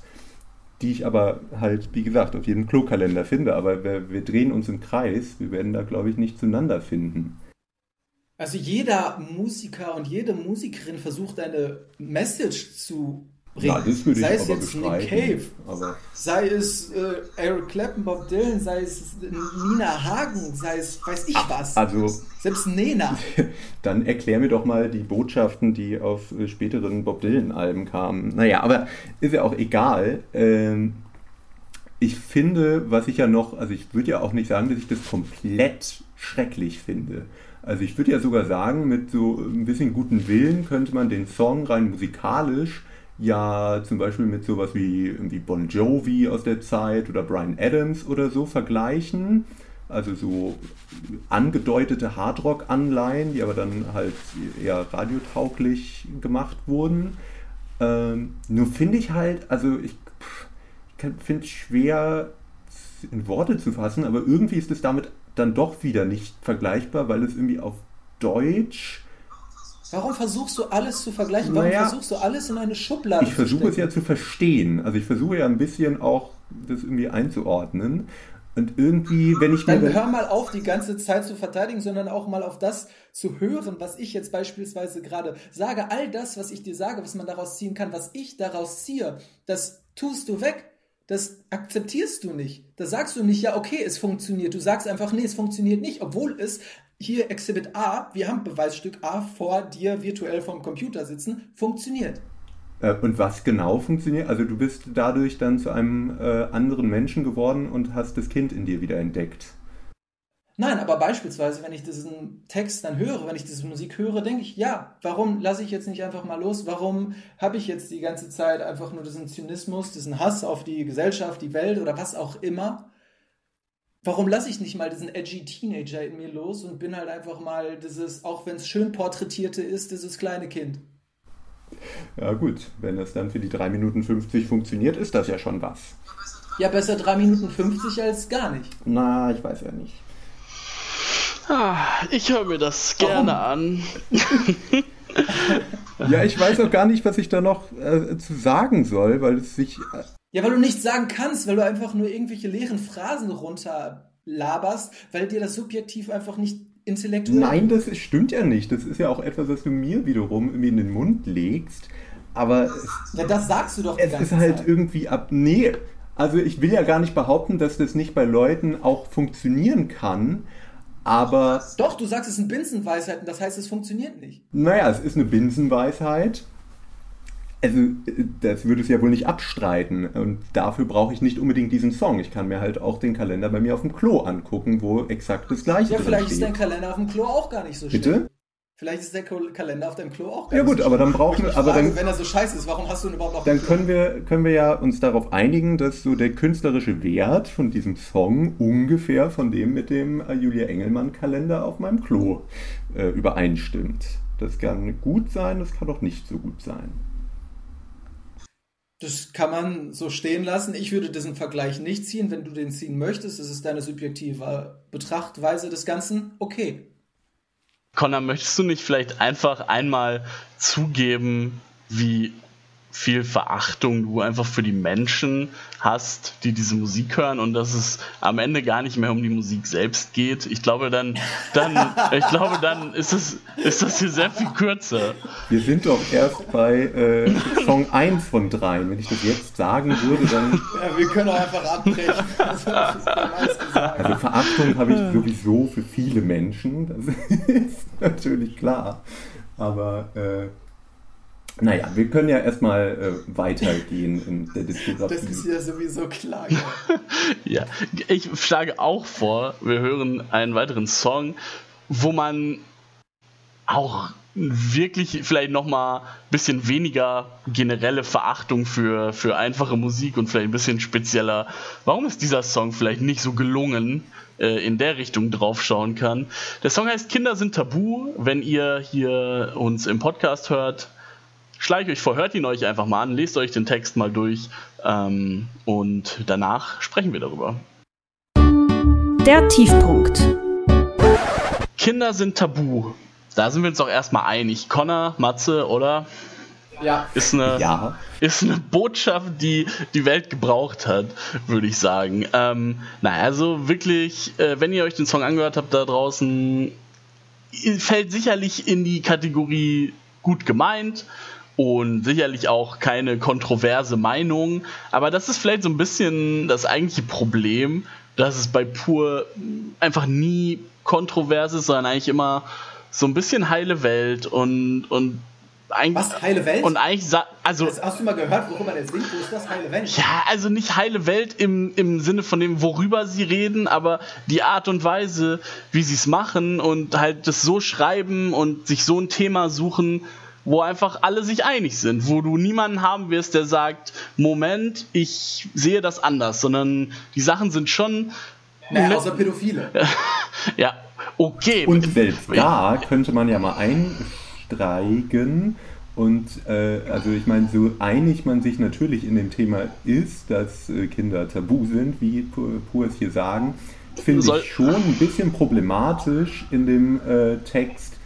die ich aber halt, wie gesagt, auf jedem Klokalender finde. Aber wir, wir drehen uns im Kreis. Wir werden da, glaube ich, nicht zueinander finden. Also jeder Musiker und jede Musikerin versucht eine Message zu bringen. Ja, das würde sei ich es jetzt Nick Cave, aber sei es äh, Eric Clapton, Bob Dylan, sei es Nina Hagen, sei es weiß ich was. Also selbst Nena. Dann erklär mir doch mal die Botschaften, die auf äh, späteren Bob Dylan-Alben kamen. Naja, aber ist ja auch egal. Ähm, ich finde, was ich ja noch, also ich würde ja auch nicht sagen, dass ich das komplett schrecklich finde. Also ich würde ja sogar sagen, mit so ein bisschen guten Willen könnte man den Song rein musikalisch ja zum Beispiel mit sowas wie, wie Bon Jovi aus der Zeit oder Brian Adams oder so vergleichen. Also so angedeutete Hardrock-Anleihen, die aber dann halt eher radiotauglich gemacht wurden. Ähm, nur finde ich halt, also ich, ich finde es schwer in Worte zu fassen, aber irgendwie ist es damit dann doch wieder nicht vergleichbar, weil es irgendwie auf Deutsch Warum versuchst du alles zu vergleichen? Warum naja, versuchst du alles in eine Schublade Ich versuche es ja zu verstehen. Also ich versuche ja ein bisschen auch das irgendwie einzuordnen. Und irgendwie, wenn ich Dann hör mal auf, die ganze Zeit zu verteidigen, sondern auch mal auf das zu hören, was ich jetzt beispielsweise gerade sage. All das, was ich dir sage, was man daraus ziehen kann, was ich daraus ziehe, das tust du weg. Das akzeptierst du nicht. Da sagst du nicht, ja, okay, es funktioniert. Du sagst einfach, nee, es funktioniert nicht, obwohl es hier Exhibit A, wir haben Beweisstück A vor dir virtuell vom Computer sitzen, funktioniert. Äh, und was genau funktioniert? Also du bist dadurch dann zu einem äh, anderen Menschen geworden und hast das Kind in dir wieder entdeckt. Nein, aber beispielsweise, wenn ich diesen Text dann höre, wenn ich diese Musik höre, denke ich, ja, warum lasse ich jetzt nicht einfach mal los? Warum habe ich jetzt die ganze Zeit einfach nur diesen Zynismus, diesen Hass auf die Gesellschaft, die Welt oder was auch immer? warum lasse ich nicht mal diesen edgy Teenager in mir los und bin halt einfach mal dieses, auch wenn es schön porträtierte ist, dieses kleine Kind. Ja gut, wenn das dann für die 3 Minuten 50 funktioniert, ist das ja schon was. Ja, besser 3 Minuten 50 als gar nicht. Na, ich weiß ja nicht. Ah, ich höre mir das Warum? gerne an. ja, ich weiß auch gar nicht, was ich da noch äh, zu sagen soll, weil es sich äh, ja, weil du nichts sagen kannst, weil du einfach nur irgendwelche leeren Phrasen runterlaberst, weil dir das subjektiv einfach nicht intellektuell. Nein, das stimmt ja nicht. Das ist ja auch etwas, was du mir wiederum in den Mund legst. Aber. Ja, das sagst du doch Es ist halt Zeit. irgendwie ab. Nee, also ich will ja gar nicht behaupten, dass das nicht bei Leuten auch funktionieren kann. Aber. Doch, du sagst, es sind Binsenweisheiten, das heißt, es funktioniert nicht. Naja, es ist eine Binsenweisheit. Also, das würde es ja wohl nicht abstreiten. Und dafür brauche ich nicht unbedingt diesen Song. Ich kann mir halt auch den Kalender bei mir auf dem Klo angucken, wo exakt das gleiche ist. Ja, vielleicht ist dein Kalender auf dem Klo auch gar nicht so schön. Bitte? Vielleicht ist der Kalender auf deinem Klo auch gar ja, gut, aber dann brauchen wir. Aber dann, wenn er so scheiße ist, warum hast du ihn überhaupt noch? Dann können wir, können wir ja uns darauf einigen, dass so der künstlerische Wert von diesem Song ungefähr von dem mit dem äh, Julia Engelmann-Kalender auf meinem Klo äh, übereinstimmt. Das kann gut sein, das kann auch nicht so gut sein. Das kann man so stehen lassen. Ich würde diesen Vergleich nicht ziehen. Wenn du den ziehen möchtest, das ist deine subjektive Betrachtweise des Ganzen, okay. Connor, möchtest du nicht vielleicht einfach einmal zugeben, wie viel Verachtung du einfach für die Menschen hast, die diese Musik hören und dass es am Ende gar nicht mehr um die Musik selbst geht. Ich glaube dann, dann, ich glaube dann ist es, ist das hier sehr viel kürzer. Wir sind doch erst bei äh, Song 1 von 3. Wenn ich das jetzt sagen würde, dann. Ja, wir können auch einfach abbrechen. Also Verachtung habe ich sowieso für viele Menschen. Das ist natürlich klar. Aber äh, naja, wir können ja erstmal äh, weitergehen in der Diskografie. Das ist ja sowieso klar. ja, ich schlage auch vor, wir hören einen weiteren Song, wo man auch wirklich vielleicht nochmal ein bisschen weniger generelle Verachtung für, für einfache Musik und vielleicht ein bisschen spezieller. Warum ist dieser Song vielleicht nicht so gelungen, äh, in der Richtung draufschauen kann? Der Song heißt Kinder sind tabu. Wenn ihr hier uns im Podcast hört, schleicht euch vor, hört ihn euch einfach mal an, lest euch den Text mal durch ähm, und danach sprechen wir darüber. Der Tiefpunkt. Kinder sind tabu. Da sind wir uns doch erstmal einig. Connor, Matze, oder? Ja. Ist eine, ja. ist eine Botschaft, die die Welt gebraucht hat, würde ich sagen. Ähm, naja, also wirklich, äh, wenn ihr euch den Song angehört habt da draußen, fällt sicherlich in die Kategorie gut gemeint und sicherlich auch keine kontroverse Meinung. Aber das ist vielleicht so ein bisschen das eigentliche Problem, dass es bei Pur einfach nie kontrovers ist, sondern eigentlich immer so ein bisschen heile Welt und, und eigentlich, Was, heile Welt? Und eigentlich, also. Das hast du mal gehört, worüber der singt? Wo ist das heile Welt? Ja, also nicht heile Welt im, im Sinne von dem, worüber sie reden, aber die Art und Weise, wie sie es machen und halt das so schreiben und sich so ein Thema suchen, wo einfach alle sich einig sind, wo du niemanden haben wirst, der sagt, Moment, ich sehe das anders, sondern die Sachen sind schon. Naja, außer Pädophile. ja, okay. Und selbst da könnte man ja mal einstreigen. Und äh, also ich meine, so einig man sich natürlich in dem Thema ist, dass äh, Kinder tabu sind, wie Pur es hier sagen, finde ich schon ein bisschen problematisch in dem äh, Text,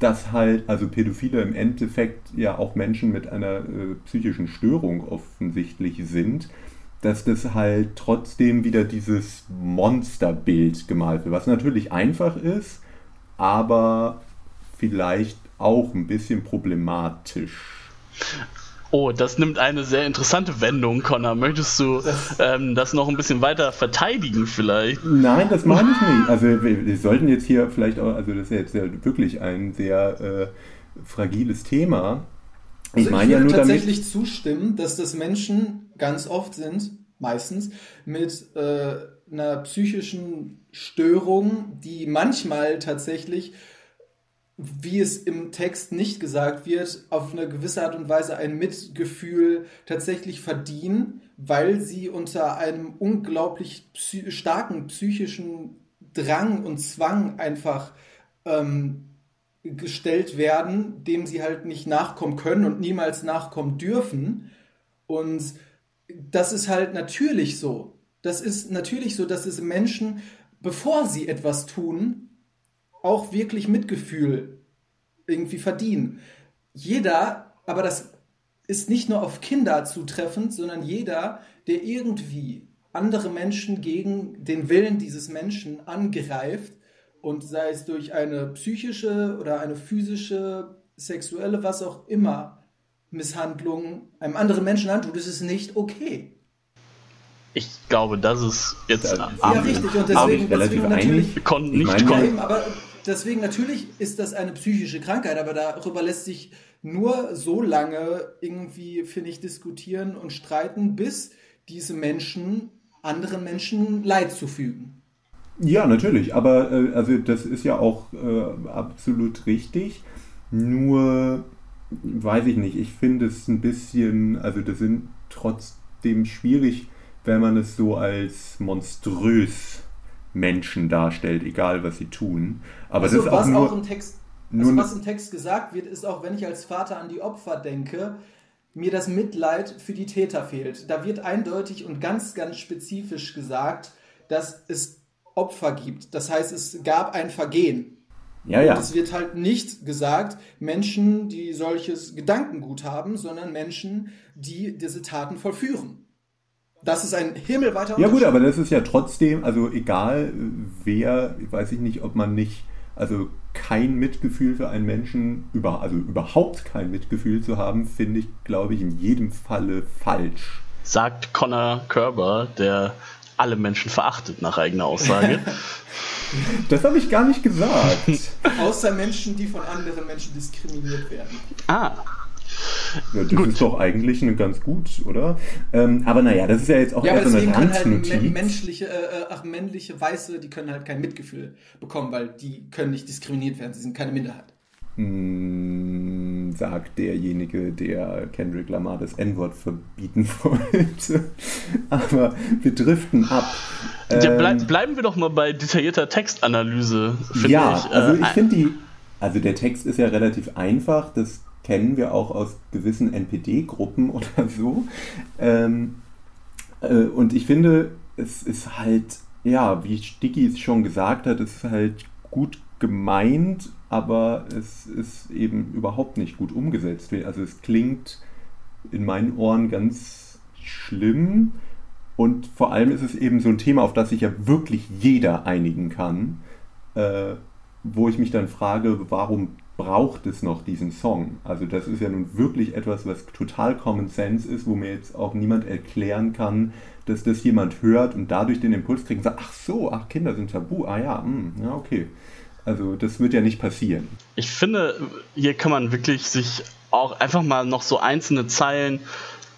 dass halt, also Pädophile im Endeffekt ja auch Menschen mit einer äh, psychischen Störung offensichtlich sind, dass das halt trotzdem wieder dieses Monsterbild gemalt wird, was natürlich einfach ist, aber vielleicht auch ein bisschen problematisch. Oh, das nimmt eine sehr interessante Wendung, Connor. Möchtest du ähm, das noch ein bisschen weiter verteidigen vielleicht? Nein, das meine ich nicht. Also wir, wir, sollten jetzt hier vielleicht auch, also das ist jetzt wirklich ein sehr äh, fragiles Thema. Ich also meine ja nur tatsächlich damit, zustimmen, dass das Menschen ganz oft sind, meistens, mit äh, einer psychischen Störung, die manchmal tatsächlich wie es im Text nicht gesagt wird, auf eine gewisse Art und Weise ein Mitgefühl tatsächlich verdienen, weil sie unter einem unglaublich psy starken psychischen Drang und Zwang einfach ähm, gestellt werden, dem sie halt nicht nachkommen können und niemals nachkommen dürfen. Und das ist halt natürlich so. Das ist natürlich so, dass es Menschen, bevor sie etwas tun, auch wirklich Mitgefühl irgendwie verdienen. Jeder, aber das ist nicht nur auf Kinder zutreffend, sondern jeder, der irgendwie andere Menschen gegen den Willen dieses Menschen angreift und sei es durch eine psychische oder eine physische, sexuelle, was auch immer, Misshandlung einem anderen Menschen antut, ist es nicht okay. Ich glaube, das ist jetzt ja, richtig und deswegen, deswegen natürlich kon nicht meine, kon aber deswegen natürlich ist das eine psychische Krankheit, aber darüber lässt sich nur so lange irgendwie, finde ich, diskutieren und streiten, bis diese Menschen anderen Menschen Leid zufügen. Ja, natürlich, aber äh, also das ist ja auch äh, absolut richtig. Nur weiß ich nicht, ich finde es ein bisschen, also das sind trotzdem schwierig, wenn man es so als monströs Menschen darstellt, egal was sie tun. Aber also, das ist auch was nur, auch im Text, also was im Text gesagt wird, ist auch, wenn ich als Vater an die Opfer denke, mir das Mitleid für die Täter fehlt. Da wird eindeutig und ganz, ganz spezifisch gesagt, dass es Opfer gibt. Das heißt, es gab ein Vergehen. Ja, ja. Und es wird halt nicht gesagt, Menschen, die solches Gedankengut haben, sondern Menschen, die diese Taten vollführen. Das ist ein himmelweiter Ja gut, aber das ist ja trotzdem, also egal wer, weiß ich nicht, ob man nicht, also kein Mitgefühl für einen Menschen, über, also überhaupt kein Mitgefühl zu haben, finde ich, glaube ich, in jedem Falle falsch. Sagt Connor Kerber, der alle Menschen verachtet, nach eigener Aussage. das habe ich gar nicht gesagt. Außer Menschen, die von anderen Menschen diskriminiert werden. Ah, ja, das gut. ist doch eigentlich eine ganz gut, oder? Ähm, aber naja, das ist ja jetzt auch ja, eher so eine Randnotiz. Halt menschliche, äh, ach, männliche Weiße, die können halt kein Mitgefühl bekommen, weil die können nicht diskriminiert werden, sie sind keine Minderheit. Hm, sagt derjenige, der Kendrick Lamar das N-Wort verbieten wollte. aber wir driften ab. Ja, bleib, ähm, bleiben wir doch mal bei detaillierter Textanalyse. Ja, ich. also äh, ich finde die, also der Text ist ja relativ einfach. Das kennen wir auch aus gewissen NPD-Gruppen oder so. Ähm, äh, und ich finde, es ist halt, ja, wie Sticky es schon gesagt hat, es ist halt gut gemeint, aber es ist eben überhaupt nicht gut umgesetzt. Also es klingt in meinen Ohren ganz schlimm und vor allem ist es eben so ein Thema, auf das sich ja wirklich jeder einigen kann, äh, wo ich mich dann frage, warum braucht es noch diesen Song? Also das ist ja nun wirklich etwas, was total Common Sense ist, wo mir jetzt auch niemand erklären kann, dass das jemand hört und dadurch den Impuls kriegt und sagt, ach so, ach Kinder sind tabu, ah ja, mh, hm, ja okay. Also das wird ja nicht passieren. Ich finde, hier kann man wirklich sich auch einfach mal noch so einzelne Zeilen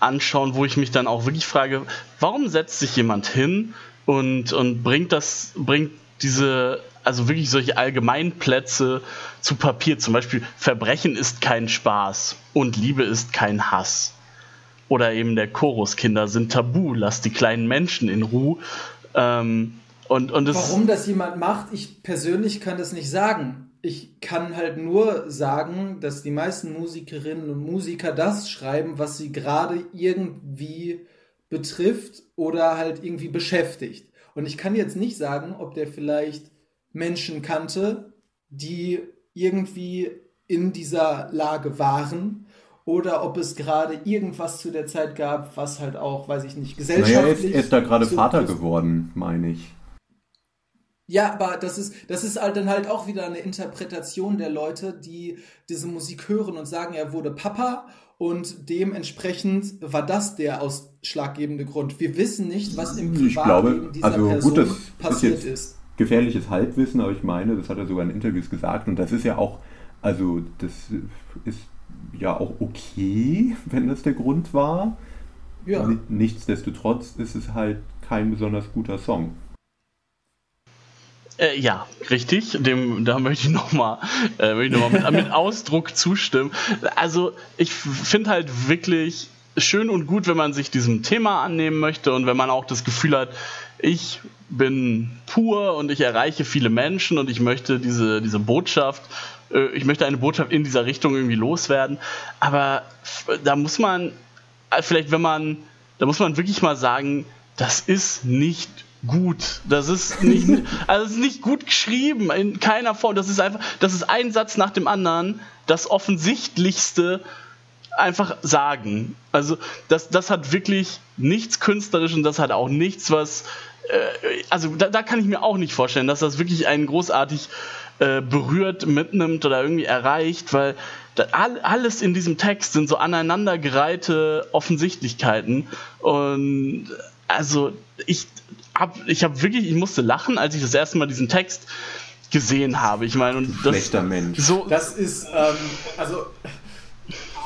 anschauen, wo ich mich dann auch wirklich frage, warum setzt sich jemand hin und, und bringt das, bringt diese also wirklich solche Allgemeinplätze zu Papier. Zum Beispiel, Verbrechen ist kein Spaß und Liebe ist kein Hass. Oder eben der Chorus, Kinder sind tabu, lass die kleinen Menschen in Ruhe. Ähm, und, und Warum das jemand macht, ich persönlich kann das nicht sagen. Ich kann halt nur sagen, dass die meisten Musikerinnen und Musiker das schreiben, was sie gerade irgendwie betrifft oder halt irgendwie beschäftigt. Und ich kann jetzt nicht sagen, ob der vielleicht Menschen kannte, die irgendwie in dieser Lage waren oder ob es gerade irgendwas zu der Zeit gab, was halt auch, weiß ich nicht, gesellschaftlich. Naja, er ist, er ist da gerade so Vater geworden, meine ich. Ja, aber das ist, das ist halt dann halt auch wieder eine Interpretation der Leute, die diese Musik hören und sagen, er wurde Papa und dementsprechend war das der ausschlaggebende Grund. Wir wissen nicht, was im Privatleben dieser also, Person gut, passiert ist, ist gefährliches Halbwissen, aber ich meine, das hat er sogar in Interviews gesagt und das ist ja auch, also das ist ja auch okay, wenn das der Grund war. Ja. Nichtsdestotrotz ist es halt kein besonders guter Song. Äh, ja, richtig. Dem, da möchte ich nochmal äh, noch mit, mit Ausdruck zustimmen. Also ich finde halt wirklich schön und gut, wenn man sich diesem Thema annehmen möchte und wenn man auch das Gefühl hat, ich bin pur und ich erreiche viele Menschen und ich möchte diese, diese Botschaft, äh, ich möchte eine Botschaft in dieser Richtung irgendwie loswerden. Aber da muss man, äh, vielleicht wenn man, da muss man wirklich mal sagen, das ist nicht gut. Das ist nicht, also es ist nicht gut geschrieben in keiner Form. Das ist einfach, das ist ein Satz nach dem anderen, das offensichtlichste einfach sagen. Also das, das hat wirklich nichts Künstlerisches und das hat auch nichts, was also da, da, kann ich mir auch nicht vorstellen, dass das wirklich einen großartig äh, berührt, mitnimmt oder irgendwie erreicht, weil da, all, alles in diesem Text sind so aneinandergereihte Offensichtlichkeiten und also ich hab, ich habe wirklich, ich musste lachen, als ich das erste Mal diesen Text gesehen habe. Ich meine, und das, Schlechter Mensch. So, das ist, ähm, also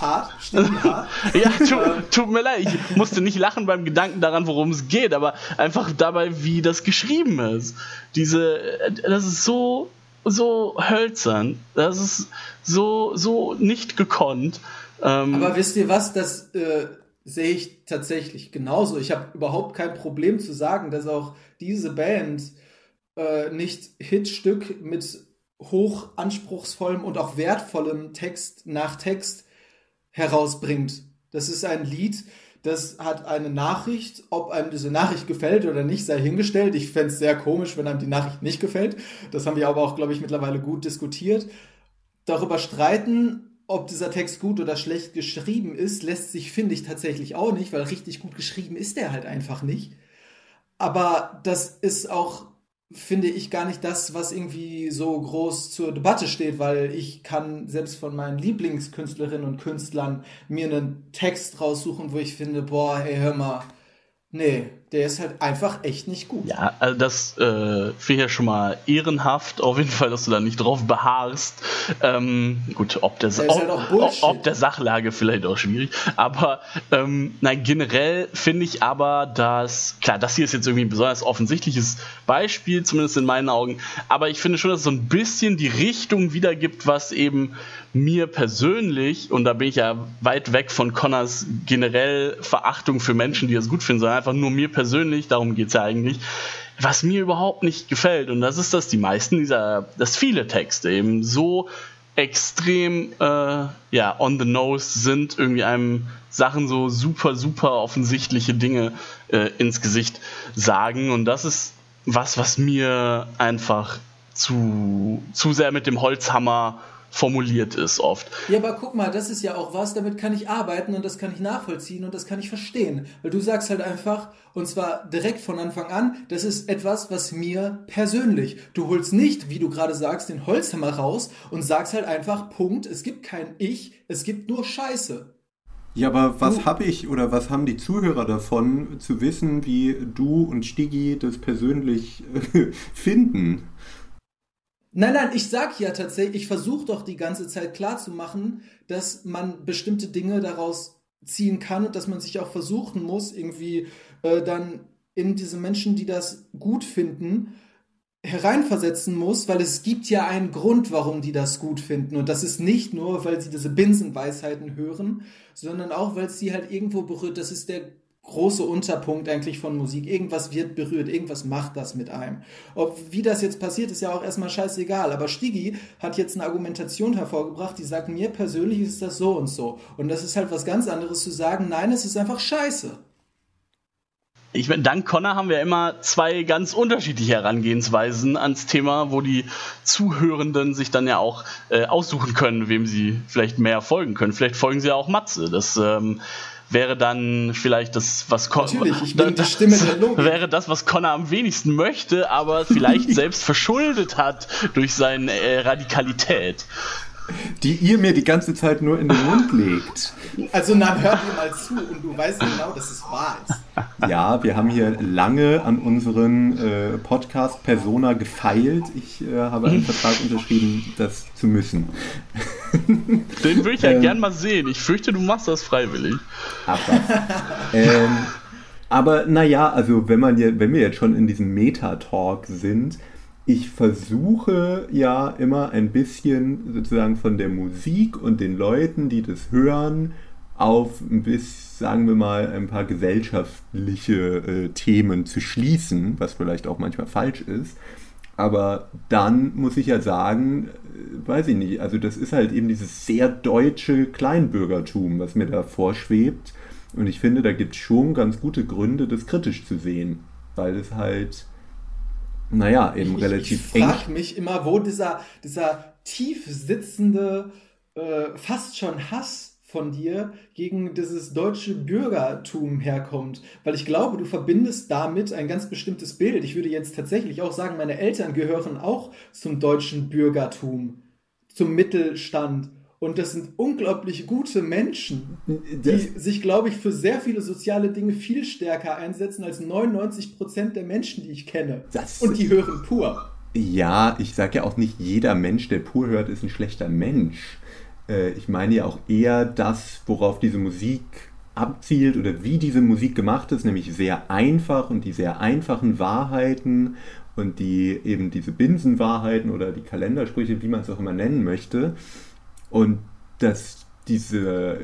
hart, hart. ja, tut, tut mir leid, ich musste nicht lachen beim Gedanken daran, worum es geht, aber einfach dabei, wie das geschrieben ist. Diese, das ist so, so hölzern, das ist so, so nicht gekonnt. Ähm, aber wisst ihr was, das äh, sehe ich tatsächlich genauso. Ich habe überhaupt kein Problem zu sagen, dass auch diese Band äh, nicht Hitstück mit hoch anspruchsvollem und auch wertvollem Text nach Text herausbringt. Das ist ein Lied, das hat eine Nachricht. Ob einem diese Nachricht gefällt oder nicht, sei hingestellt. Ich fände es sehr komisch, wenn einem die Nachricht nicht gefällt. Das haben wir aber auch, glaube ich, mittlerweile gut diskutiert. Darüber streiten, ob dieser Text gut oder schlecht geschrieben ist, lässt sich, finde ich, tatsächlich auch nicht, weil richtig gut geschrieben ist der halt einfach nicht. Aber das ist auch, finde ich, gar nicht das, was irgendwie so groß zur Debatte steht, weil ich kann selbst von meinen Lieblingskünstlerinnen und Künstlern mir einen Text raussuchen, wo ich finde, boah, hey, hör mal, nee, der ist halt einfach echt nicht gut. Ja, also das äh, finde ich ja schon mal ehrenhaft, auf jeden Fall, dass du da nicht drauf beharrst. Ähm, gut, ob der, ob, halt ob, ob, der Sachlage vielleicht auch schwierig, aber ähm, nein, generell finde ich aber, dass, klar, das hier ist jetzt irgendwie ein besonders offensichtliches Beispiel, zumindest in meinen Augen, aber ich finde schon, dass es so ein bisschen die Richtung wiedergibt, was eben mir persönlich, und da bin ich ja weit weg von Connors generell Verachtung für Menschen, die das gut finden, sondern einfach nur mir persönlich persönlich, darum geht es ja eigentlich, was mir überhaupt nicht gefällt. Und das ist, dass die meisten dieser, dass viele Texte eben so extrem äh, ja, on the nose sind, irgendwie einem Sachen so super, super offensichtliche Dinge äh, ins Gesicht sagen. Und das ist was, was mir einfach zu, zu sehr mit dem Holzhammer formuliert ist oft. Ja, aber guck mal, das ist ja auch was, damit kann ich arbeiten und das kann ich nachvollziehen und das kann ich verstehen. Weil du sagst halt einfach, und zwar direkt von Anfang an, das ist etwas, was mir persönlich. Du holst nicht, wie du gerade sagst, den Holzhammer raus und sagst halt einfach, Punkt, es gibt kein Ich, es gibt nur Scheiße. Ja, aber was habe ich oder was haben die Zuhörer davon, zu wissen, wie du und Stigi das persönlich finden? Nein, nein, ich sag ja tatsächlich, ich versuche doch die ganze Zeit klarzumachen, dass man bestimmte Dinge daraus ziehen kann und dass man sich auch versuchen muss, irgendwie äh, dann in diese Menschen, die das gut finden, hereinversetzen muss, weil es gibt ja einen Grund, warum die das gut finden. Und das ist nicht nur, weil sie diese Binsenweisheiten hören, sondern auch, weil es sie halt irgendwo berührt. Das ist der große Unterpunkt eigentlich von Musik. Irgendwas wird berührt, irgendwas macht das mit einem. Ob, wie das jetzt passiert, ist ja auch erstmal scheißegal. Aber Stigi hat jetzt eine Argumentation hervorgebracht, die sagt, mir persönlich ist das so und so. Und das ist halt was ganz anderes zu sagen, nein, es ist einfach scheiße. Ich meine, dank Connor haben wir immer zwei ganz unterschiedliche Herangehensweisen ans Thema, wo die Zuhörenden sich dann ja auch äh, aussuchen können, wem sie vielleicht mehr folgen können. Vielleicht folgen sie ja auch Matze. Das ähm, wäre dann vielleicht das, was Connor. Natürlich, ich bin die Stimme der Logik. Wäre das, was Connor am wenigsten möchte, aber vielleicht selbst verschuldet hat durch seine äh, Radikalität die ihr mir die ganze Zeit nur in den Mund legt. Also na, hör dir mal zu und du weißt genau, dass es wahr ist. Ja, wir haben hier lange an unseren äh, Podcast-Persona gefeilt. Ich äh, habe einen Vertrag unterschrieben, das zu müssen. Den würde ich ja ähm, gern mal sehen. Ich fürchte, du machst das freiwillig. Ach was. ähm, aber naja, also wenn, man hier, wenn wir jetzt schon in diesem Meta-Talk sind, ich versuche ja immer ein bisschen sozusagen von der Musik und den Leuten, die das hören, auf ein bisschen, sagen wir mal, ein paar gesellschaftliche äh, Themen zu schließen, was vielleicht auch manchmal falsch ist. Aber dann muss ich ja sagen, äh, weiß ich nicht, also das ist halt eben dieses sehr deutsche Kleinbürgertum, was mir da vorschwebt. Und ich finde, da gibt es schon ganz gute Gründe, das kritisch zu sehen, weil es halt naja, eben ich, relativ ich eng. Ich frage mich immer, wo dieser, dieser tief sitzende, äh, fast schon Hass von dir gegen dieses deutsche Bürgertum herkommt. Weil ich glaube, du verbindest damit ein ganz bestimmtes Bild. Ich würde jetzt tatsächlich auch sagen, meine Eltern gehören auch zum deutschen Bürgertum, zum Mittelstand. Und das sind unglaublich gute Menschen, die das sich, glaube ich, für sehr viele soziale Dinge viel stärker einsetzen als 99 Prozent der Menschen, die ich kenne. Das Und die hören pur. Ja, ich sage ja auch nicht, jeder Mensch, der pur hört, ist ein schlechter Mensch. Äh, ich meine ja auch eher das, worauf diese Musik abzielt oder wie diese Musik gemacht ist, nämlich sehr einfach und die sehr einfachen Wahrheiten und die eben diese Binsenwahrheiten oder die Kalendersprüche, wie man es auch immer nennen möchte, und dass dieser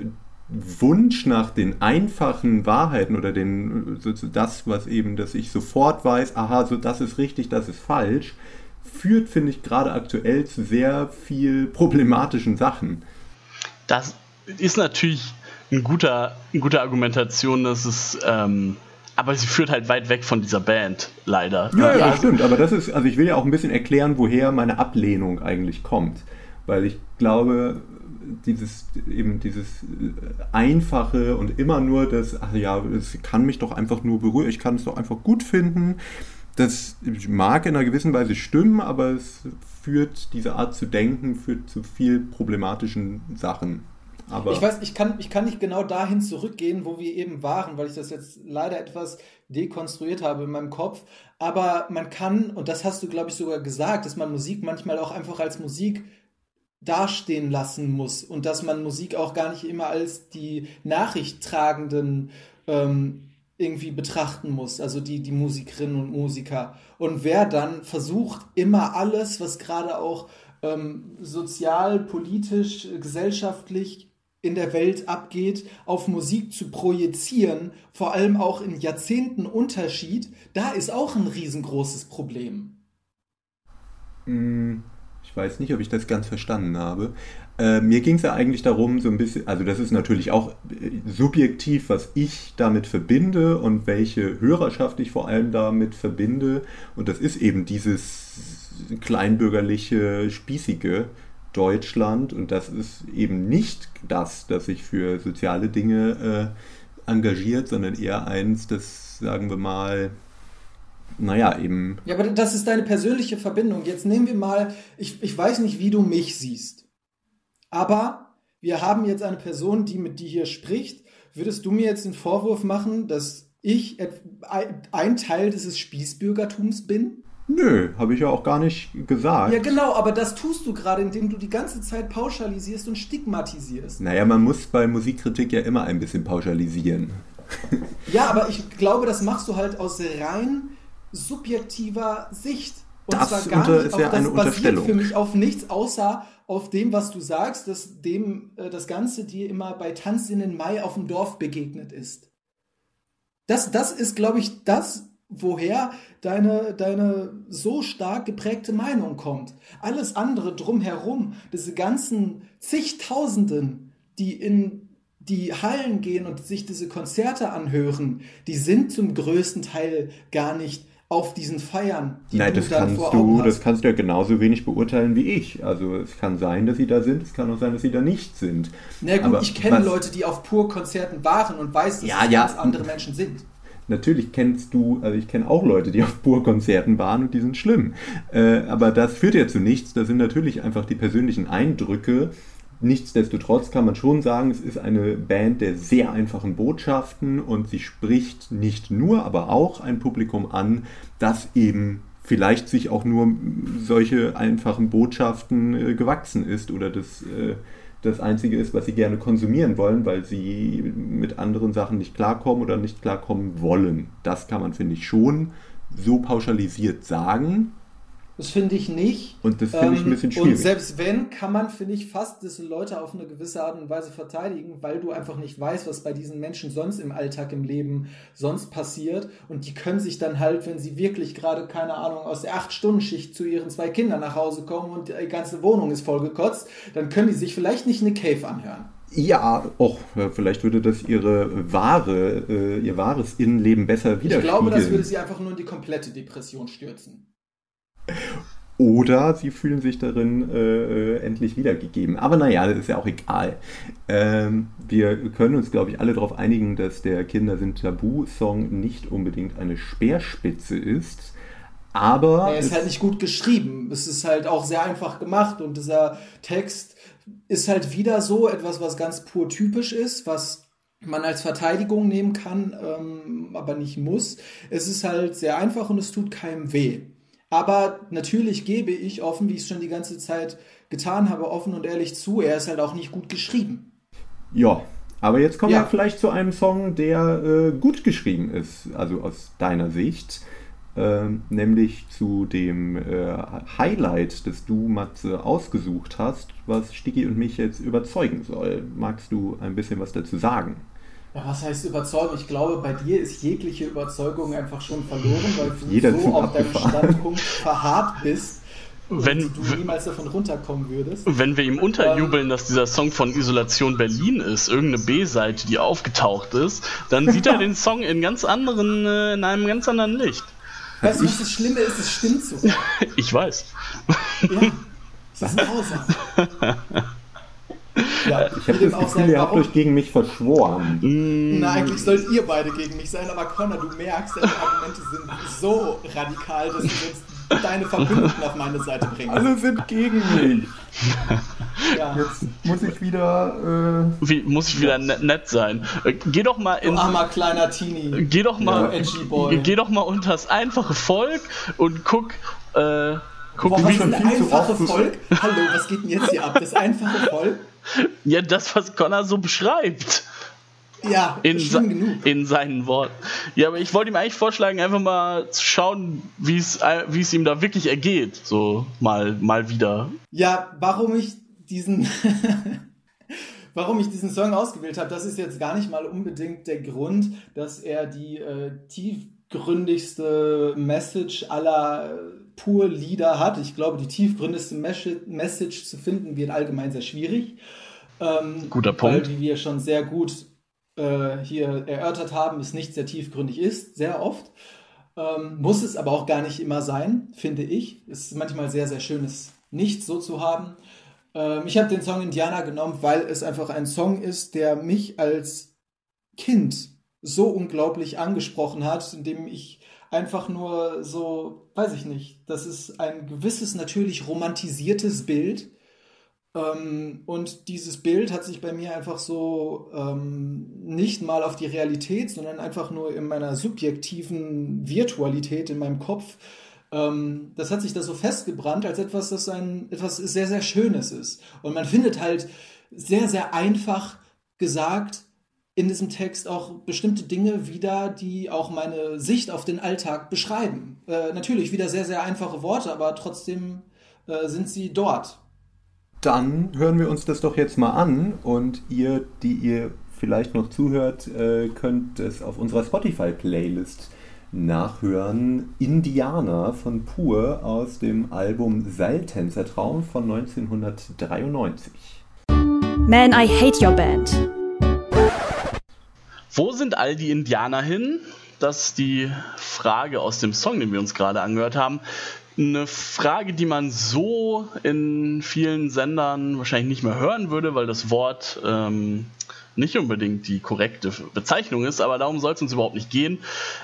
Wunsch nach den einfachen Wahrheiten oder den, so, das, was eben, dass ich sofort weiß, aha, so das ist richtig, das ist falsch, führt, finde ich, gerade aktuell zu sehr viel problematischen Sachen. Das ist natürlich ein guter, eine gute Argumentation, dass es ähm, aber sie führt halt weit weg von dieser Band, leider. Ja, ja, das stimmt. Aber das ist, also ich will ja auch ein bisschen erklären, woher meine Ablehnung eigentlich kommt. Weil ich glaube, dieses eben dieses einfache und immer nur das, ach ja, es kann mich doch einfach nur berühren, ich kann es doch einfach gut finden. Das mag in einer gewissen Weise stimmen, aber es führt, diese Art zu denken, führt zu viel problematischen Sachen. Aber ich weiß, ich kann, ich kann nicht genau dahin zurückgehen, wo wir eben waren, weil ich das jetzt leider etwas dekonstruiert habe in meinem Kopf. Aber man kann, und das hast du, glaube ich, sogar gesagt, dass man Musik manchmal auch einfach als Musik dastehen lassen muss und dass man Musik auch gar nicht immer als die Nachrichttragenden ähm, irgendwie betrachten muss, also die, die Musikerinnen und Musiker. Und wer dann versucht, immer alles, was gerade auch ähm, sozial, politisch, gesellschaftlich in der Welt abgeht, auf Musik zu projizieren, vor allem auch in Jahrzehnten Unterschied, da ist auch ein riesengroßes Problem. Hm, weiß nicht, ob ich das ganz verstanden habe. Äh, mir ging es ja eigentlich darum, so ein bisschen, also das ist natürlich auch äh, subjektiv, was ich damit verbinde und welche Hörerschaft ich vor allem damit verbinde. Und das ist eben dieses kleinbürgerliche, spießige, Deutschland und das ist eben nicht das, das sich für soziale Dinge äh, engagiert, sondern eher eins, das, sagen wir mal, naja, eben. Ja, aber das ist deine persönliche Verbindung. Jetzt nehmen wir mal, ich, ich weiß nicht, wie du mich siehst, aber wir haben jetzt eine Person, die mit dir hier spricht. Würdest du mir jetzt den Vorwurf machen, dass ich ein Teil dieses Spießbürgertums bin? Nö, habe ich ja auch gar nicht gesagt. Ja, genau, aber das tust du gerade, indem du die ganze Zeit pauschalisierst und stigmatisierst. Naja, man muss bei Musikkritik ja immer ein bisschen pauschalisieren. Ja, aber ich glaube, das machst du halt aus rein subjektiver Sicht. Und das zwar gar nicht, ist ja eine Unterstellung. für mich auf nichts außer auf dem, was du sagst, dass dem äh, das Ganze dir immer bei Tanz in Mai auf dem Dorf begegnet ist. Das, das ist, glaube ich, das, woher deine, deine so stark geprägte Meinung kommt. Alles andere drumherum, diese ganzen zigtausenden, die in die Hallen gehen und sich diese Konzerte anhören, die sind zum größten Teil gar nicht auf diesen Feiern, die Nein, du das dann kannst vor Augen du, hast. das kannst du ja genauso wenig beurteilen wie ich. Also es kann sein, dass sie da sind, es kann auch sein, dass sie da nicht sind. Na gut, Aber ich kenne Leute, die auf Pur-Konzerten waren und weiß, dass ja, es ja, ganz andere Menschen sind natürlich kennst du, also ich kenne auch Leute, die auf Pur-Konzerten waren und die sind schlimm. Äh, aber das führt ja zu nichts. Das sind natürlich einfach die persönlichen Eindrücke. Nichtsdestotrotz kann man schon sagen, es ist eine Band der sehr einfachen Botschaften und sie spricht nicht nur, aber auch ein Publikum an, das eben vielleicht sich auch nur solche einfachen Botschaften äh, gewachsen ist oder das äh, das Einzige ist, was sie gerne konsumieren wollen, weil sie mit anderen Sachen nicht klarkommen oder nicht klarkommen wollen. Das kann man, finde ich, schon so pauschalisiert sagen. Das finde ich nicht. Und das finde ich ein bisschen ähm, schwierig. Und selbst wenn, kann man, finde ich, fast diese Leute auf eine gewisse Art und Weise verteidigen, weil du einfach nicht weißt, was bei diesen Menschen sonst im Alltag, im Leben sonst passiert. Und die können sich dann halt, wenn sie wirklich gerade, keine Ahnung, aus der Acht-Stunden-Schicht zu ihren zwei Kindern nach Hause kommen und die ganze Wohnung ist vollgekotzt, dann können die sich vielleicht nicht eine Cave anhören. Ja, auch vielleicht würde das ihre wahre, äh, ihr wahres Innenleben besser widerspiegeln. Ich glaube, das würde sie einfach nur in die komplette Depression stürzen. Oder sie fühlen sich darin äh, äh, endlich wiedergegeben. Aber naja, das ist ja auch egal. Ähm, wir können uns, glaube ich, alle darauf einigen, dass der Kinder sind Tabu-Song nicht unbedingt eine Speerspitze ist. Aber. Er ist halt nicht gut geschrieben. Es ist halt auch sehr einfach gemacht und dieser Text ist halt wieder so etwas, was ganz pur typisch ist, was man als Verteidigung nehmen kann, ähm, aber nicht muss. Es ist halt sehr einfach und es tut keinem weh. Aber natürlich gebe ich offen, wie ich es schon die ganze Zeit getan habe, offen und ehrlich zu, er ist halt auch nicht gut geschrieben. Ja, aber jetzt kommen ja. wir vielleicht zu einem Song, der äh, gut geschrieben ist, also aus deiner Sicht. Äh, nämlich zu dem äh, Highlight, das du, Matze, ausgesucht hast, was Sticky und mich jetzt überzeugen soll. Magst du ein bisschen was dazu sagen? Ja, was heißt überzeugen? Ich glaube, bei dir ist jegliche Überzeugung einfach schon verloren, weil du Jeder so auf deinem Standpunkt verharrt bist. wenn du niemals davon runterkommen würdest. Wenn wir ihm unterjubeln, ähm, dass dieser Song von Isolation Berlin ist, irgendeine B-Seite, die aufgetaucht ist, dann sieht er den Song in ganz anderen, äh, in einem ganz anderen Licht. Weißt du, was das Schlimme ist? Es stimmt so. ich weiß. Ja, das ist grausam. Ja, ich habe das Gefühl, ihr habt euch gegen mich verschworen. Na, eigentlich sollt ihr beide gegen mich sein, aber Connor, du merkst, deine Argumente sind so radikal, dass du jetzt deine Verbündeten auf meine Seite bringen. Alle sind gegen mich. Ja. Jetzt muss ich wieder. Äh, Wie, muss ich wieder ja. nett sein? Äh, geh doch mal in. Du armer kleiner Teenie. Geh doch mal. Ja. Geh doch mal unter das einfache Volk und guck. Äh, guck Boah, was ist ein einfache Volk? Hallo, was geht denn jetzt hier ab? Das einfache Volk? Ja, das, was Connor so beschreibt. Ja, in, genug. in seinen Worten. Ja, aber ich wollte ihm eigentlich vorschlagen, einfach mal zu schauen, wie es ihm da wirklich ergeht. So mal, mal wieder. Ja, warum ich diesen. warum ich diesen Song ausgewählt habe, das ist jetzt gar nicht mal unbedingt der Grund, dass er die äh, tiefgründigste Message aller äh, pur Lieder hat. Ich glaube, die tiefgründigste Message zu finden wird allgemein sehr schwierig. Ähm, Guter Punkt. Weil, wie wir schon sehr gut äh, hier erörtert haben, es nicht sehr tiefgründig ist, sehr oft. Ähm, muss es aber auch gar nicht immer sein, finde ich. Es ist manchmal sehr, sehr schön, es nicht so zu haben. Ähm, ich habe den Song Indiana genommen, weil es einfach ein Song ist, der mich als Kind so unglaublich angesprochen hat, indem ich einfach nur so, weiß ich nicht, das ist ein gewisses natürlich romantisiertes Bild ähm, und dieses Bild hat sich bei mir einfach so ähm, nicht mal auf die Realität, sondern einfach nur in meiner subjektiven Virtualität in meinem Kopf. Ähm, das hat sich da so festgebrannt als etwas, das ein etwas sehr, sehr Schönes ist. Und man findet halt sehr, sehr einfach gesagt in diesem Text auch bestimmte Dinge wieder, die auch meine Sicht auf den Alltag beschreiben. Äh, natürlich wieder sehr, sehr einfache Worte, aber trotzdem äh, sind sie dort. Dann hören wir uns das doch jetzt mal an und ihr, die ihr vielleicht noch zuhört, äh, könnt es auf unserer Spotify-Playlist nachhören. Indianer von Pur aus dem Album Seiltänzertraum von 1993. Man, I hate your band. Wo sind all die Indianer hin? Das ist die Frage aus dem Song, den wir uns gerade angehört haben eine Frage, die man so in vielen Sendern wahrscheinlich nicht mehr hören würde, weil das Wort ähm, nicht unbedingt die korrekte Bezeichnung ist, aber darum soll es uns überhaupt nicht gehen,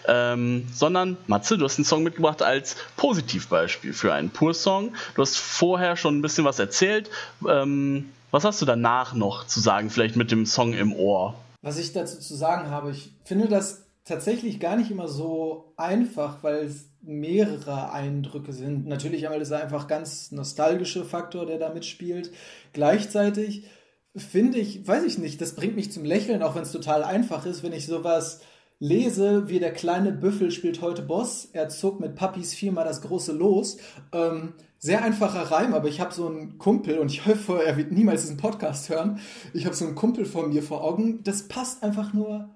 ähm, sondern Matze, du hast den Song mitgebracht als Positivbeispiel für einen Pur-Song. Du hast vorher schon ein bisschen was erzählt. Ähm, was hast du danach noch zu sagen, vielleicht mit dem Song im Ohr? Was ich dazu zu sagen habe, ich finde das tatsächlich gar nicht immer so einfach, weil es mehrere Eindrücke sind. Natürlich einmal ist einfach ganz nostalgische Faktor, der da mitspielt. Gleichzeitig finde ich, weiß ich nicht, das bringt mich zum Lächeln, auch wenn es total einfach ist, wenn ich sowas lese, wie der kleine Büffel spielt heute Boss, er zog mit Papis viermal das große Los. Ähm, sehr einfacher Reim, aber ich habe so einen Kumpel und ich hoffe, er wird niemals diesen Podcast hören. Ich habe so einen Kumpel von mir vor Augen, das passt einfach nur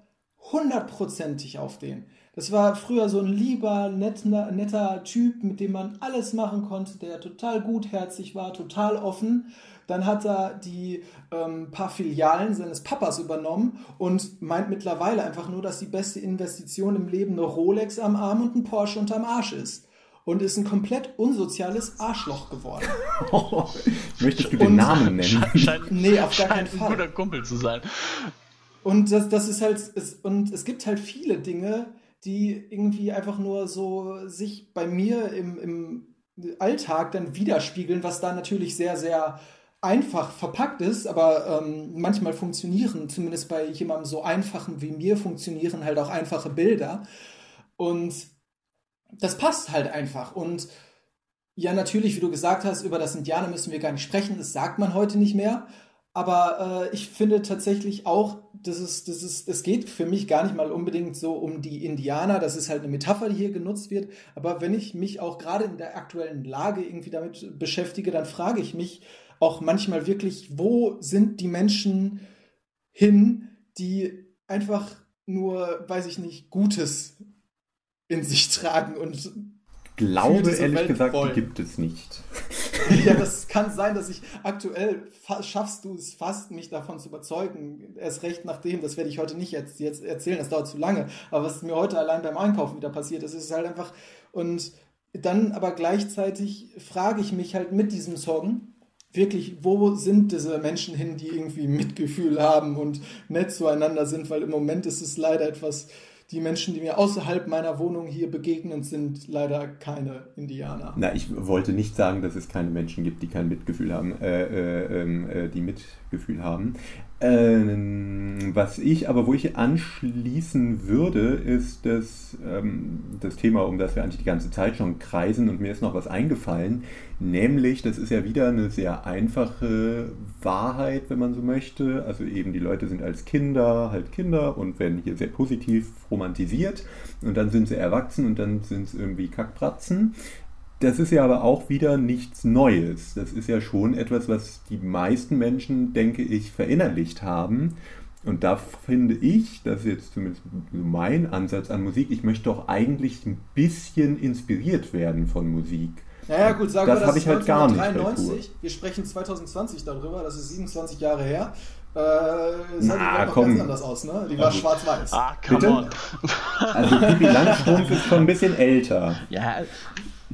hundertprozentig auf den. Das war früher so ein lieber, netter, netter Typ, mit dem man alles machen konnte, der total gutherzig war, total offen. Dann hat er die ähm, paar Filialen seines Papas übernommen und meint mittlerweile einfach nur, dass die beste Investition im Leben eine Rolex am Arm und ein Porsche unterm Arsch ist. Und ist ein komplett unsoziales Arschloch geworden. Möchtest du den und, Namen nennen? Scheint, nee, auf gar keinen Fall. ein guter Kumpel zu sein. Und das, das ist halt, es, und es gibt halt viele Dinge, die irgendwie einfach nur so sich bei mir im, im Alltag dann widerspiegeln, was da natürlich sehr, sehr einfach verpackt ist, aber ähm, manchmal funktionieren, zumindest bei jemandem so einfachen wie mir, funktionieren halt auch einfache Bilder. Und das passt halt einfach. Und ja, natürlich, wie du gesagt hast, über das Indianer müssen wir gar nicht sprechen, das sagt man heute nicht mehr. Aber äh, ich finde tatsächlich auch, dass es, das ist, es geht für mich gar nicht mal unbedingt so um die Indianer. Das ist halt eine Metapher, die hier genutzt wird. Aber wenn ich mich auch gerade in der aktuellen Lage irgendwie damit beschäftige, dann frage ich mich auch manchmal wirklich, wo sind die Menschen hin, die einfach nur, weiß ich nicht, Gutes in sich tragen und glaube ehrlich Welt gesagt, wollen. die gibt es nicht. ja, das kann sein, dass ich aktuell schaffst du es fast, mich davon zu überzeugen. Erst recht nachdem, das werde ich heute nicht jetzt, jetzt erzählen, das dauert zu lange. Aber was mir heute allein beim Einkaufen wieder passiert ist, ist halt einfach. Und dann aber gleichzeitig frage ich mich halt mit diesem Song, wirklich, wo sind diese Menschen hin, die irgendwie Mitgefühl haben und nett zueinander sind, weil im Moment ist es leider etwas die Menschen, die mir außerhalb meiner Wohnung hier begegnen, sind leider keine Indianer. Na, ich wollte nicht sagen, dass es keine Menschen gibt, die kein Mitgefühl haben, äh, äh, ähm, äh, die Mitgefühl haben. Ähm, was ich, aber wo ich anschließen würde, ist das, ähm, das Thema, um das wir eigentlich die ganze Zeit schon kreisen und mir ist noch was eingefallen, nämlich, das ist ja wieder eine sehr einfache Wahrheit, wenn man so möchte. Also eben die Leute sind als Kinder halt Kinder und werden hier sehr positiv romantisiert und dann sind sie erwachsen und dann sind sie irgendwie Kackbratzen. Das ist ja aber auch wieder nichts Neues. Das ist ja schon etwas, was die meisten Menschen, denke ich, verinnerlicht haben. Und da finde ich, das ist jetzt zumindest mein Ansatz an Musik, ich möchte doch eigentlich ein bisschen inspiriert werden von Musik. Naja, gut, sagen das wir, das habe ich halt gar nicht. Wir sprechen 2020 darüber, das ist 27 Jahre her. Äh, sah Na, die komm. ganz anders aus, ne? Die war schwarz-weiß. Ah, come Bitte? on. Also Bibi Langstrumpf ist schon ein bisschen älter. Ja,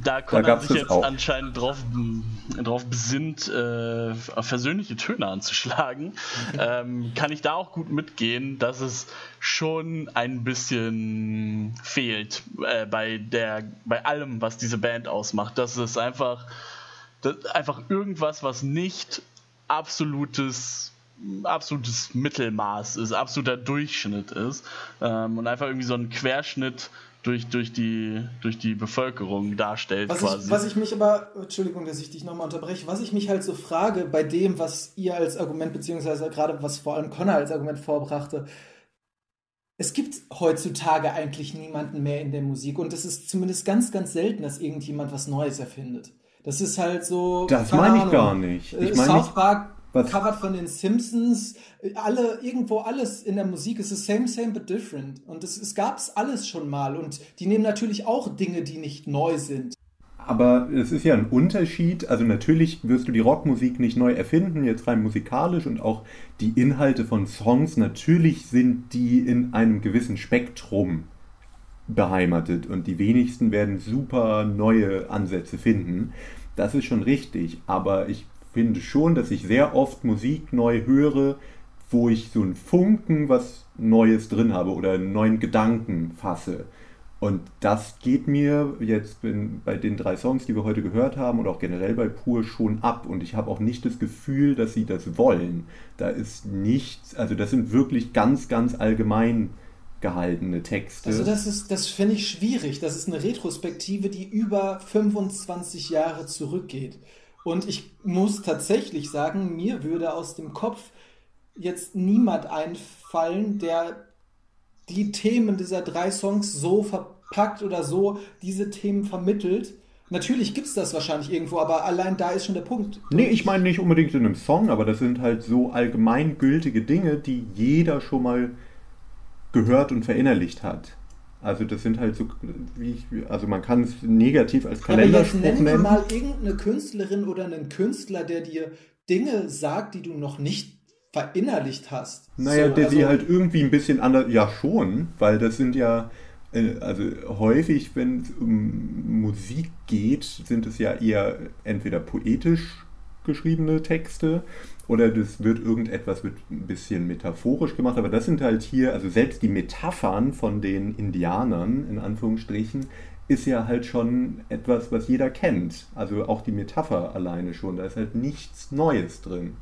da konnte er sich jetzt auch. anscheinend drauf, drauf besinnt, äh, versöhnliche Töne anzuschlagen, ähm, kann ich da auch gut mitgehen, dass es schon ein bisschen fehlt äh, bei, der, bei allem, was diese Band ausmacht. Das ist einfach, das, einfach irgendwas, was nicht absolutes absolutes Mittelmaß ist, absoluter Durchschnitt ist ähm, und einfach irgendwie so ein Querschnitt durch, durch, die, durch die Bevölkerung darstellt. Was quasi. Ich, was ich mich aber, Entschuldigung, dass ich dich nochmal unterbreche, was ich mich halt so frage bei dem, was ihr als Argument, beziehungsweise gerade was vor allem Connor als Argument vorbrachte, es gibt heutzutage eigentlich niemanden mehr in der Musik und es ist zumindest ganz, ganz selten, dass irgendjemand was Neues erfindet. Das ist halt so. Das meine ich gar nicht. Ich meine South Park was? Covered von den Simpsons, alle, irgendwo alles in der Musik ist es same, same, but different. Und es, es gab es alles schon mal. Und die nehmen natürlich auch Dinge, die nicht neu sind. Aber es ist ja ein Unterschied. Also natürlich wirst du die Rockmusik nicht neu erfinden, jetzt rein musikalisch und auch die Inhalte von Songs, natürlich sind die in einem gewissen Spektrum beheimatet und die wenigsten werden super neue Ansätze finden. Das ist schon richtig, aber ich finde schon, dass ich sehr oft Musik neu höre, wo ich so einen Funken was Neues drin habe oder einen neuen Gedanken fasse. Und das geht mir jetzt bei den drei Songs, die wir heute gehört haben und auch generell bei Pur schon ab. Und ich habe auch nicht das Gefühl, dass sie das wollen. Da ist nichts, also das sind wirklich ganz, ganz allgemein gehaltene Texte. Also das ist, das finde ich schwierig. Das ist eine Retrospektive, die über 25 Jahre zurückgeht. Und ich muss tatsächlich sagen, mir würde aus dem Kopf jetzt niemand einfallen, der die Themen dieser drei Songs so verpackt oder so diese Themen vermittelt. Natürlich gibt es das wahrscheinlich irgendwo, aber allein da ist schon der Punkt. Nee, ich meine nicht unbedingt in einem Song, aber das sind halt so allgemeingültige Dinge, die jeder schon mal gehört und verinnerlicht hat. Also das sind halt so, wie ich, also man kann es negativ als Kalenderspruch ja, nennen. Nenn mal irgendeine Künstlerin oder einen Künstler, der dir Dinge sagt, die du noch nicht verinnerlicht hast. Naja, so, der also, sie halt irgendwie ein bisschen anders, ja schon, weil das sind ja, äh, also häufig, wenn es um Musik geht, sind es ja eher entweder poetisch geschriebene Texte oder das wird irgendetwas wird ein bisschen metaphorisch gemacht, aber das sind halt hier, also selbst die Metaphern von den Indianern, in Anführungsstrichen, ist ja halt schon etwas, was jeder kennt. Also auch die Metapher alleine schon, da ist halt nichts Neues drin.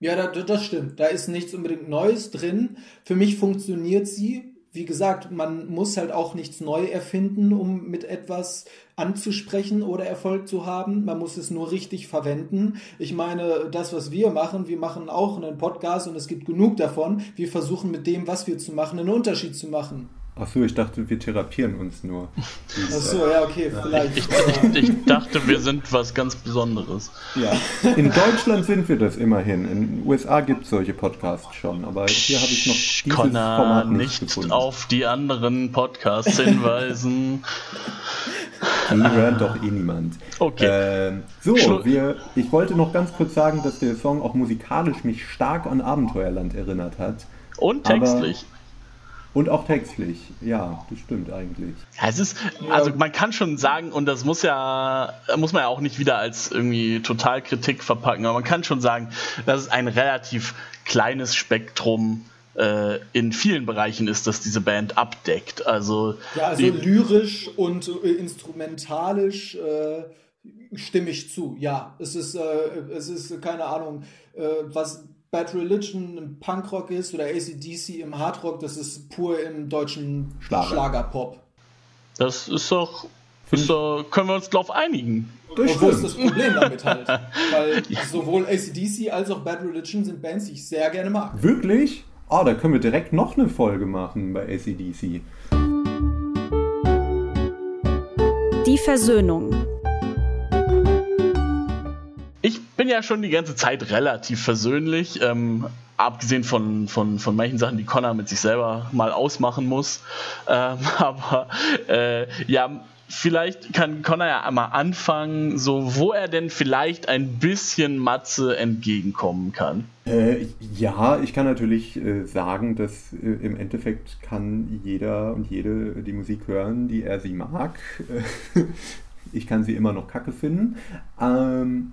Ja, das stimmt. Da ist nichts unbedingt Neues drin. Für mich funktioniert sie wie gesagt, man muss halt auch nichts neu erfinden, um mit etwas anzusprechen oder Erfolg zu haben. Man muss es nur richtig verwenden. Ich meine, das, was wir machen, wir machen auch einen Podcast und es gibt genug davon. Wir versuchen mit dem, was wir zu machen, einen Unterschied zu machen. Achso, ich dachte, wir therapieren uns nur. Achso, ja, okay, vielleicht. Ich, ich, dachte, wir sind was ganz Besonderes. Ja, in Deutschland sind wir das immerhin. In den USA gibt es solche Podcasts schon, aber hier habe ich noch dieses Connor Format nicht, nicht auf die anderen Podcasts hinweisen. Die hört doch eh niemand. Okay. Ähm, so, wir, ich wollte noch ganz kurz sagen, dass der Song auch musikalisch mich stark an Abenteuerland erinnert hat. Und textlich. Und auch textlich, ja, das stimmt eigentlich. Ja, es ist, also man kann schon sagen, und das muss ja, muss man ja auch nicht wieder als irgendwie Totalkritik verpacken, aber man kann schon sagen, dass es ein relativ kleines Spektrum äh, in vielen Bereichen ist, dass diese Band abdeckt. Also, ja, also lyrisch und äh, instrumentalisch äh, stimme ich zu. Ja, es ist, äh, es ist keine Ahnung, äh, was Bad Religion im Punkrock ist oder ACDC im Hardrock, das ist pur im deutschen Schlager. Schlagerpop. Das ist doch, ist doch, können wir uns drauf einigen. Das Wo ist das Problem damit halt? Weil sowohl ACDC als auch Bad Religion sind Bands, die ich sehr gerne mag. Wirklich? Ah, oh, da können wir direkt noch eine Folge machen bei ACDC. Die Versöhnung bin ja schon die ganze Zeit relativ versöhnlich, ähm, abgesehen von, von, von manchen Sachen, die Connor mit sich selber mal ausmachen muss. Ähm, aber äh, ja, vielleicht kann Connor ja einmal anfangen, so wo er denn vielleicht ein bisschen Matze entgegenkommen kann. Äh, ja, ich kann natürlich äh, sagen, dass äh, im Endeffekt kann jeder und jede die Musik hören, die er sie mag. ich kann sie immer noch kacke finden. Ähm,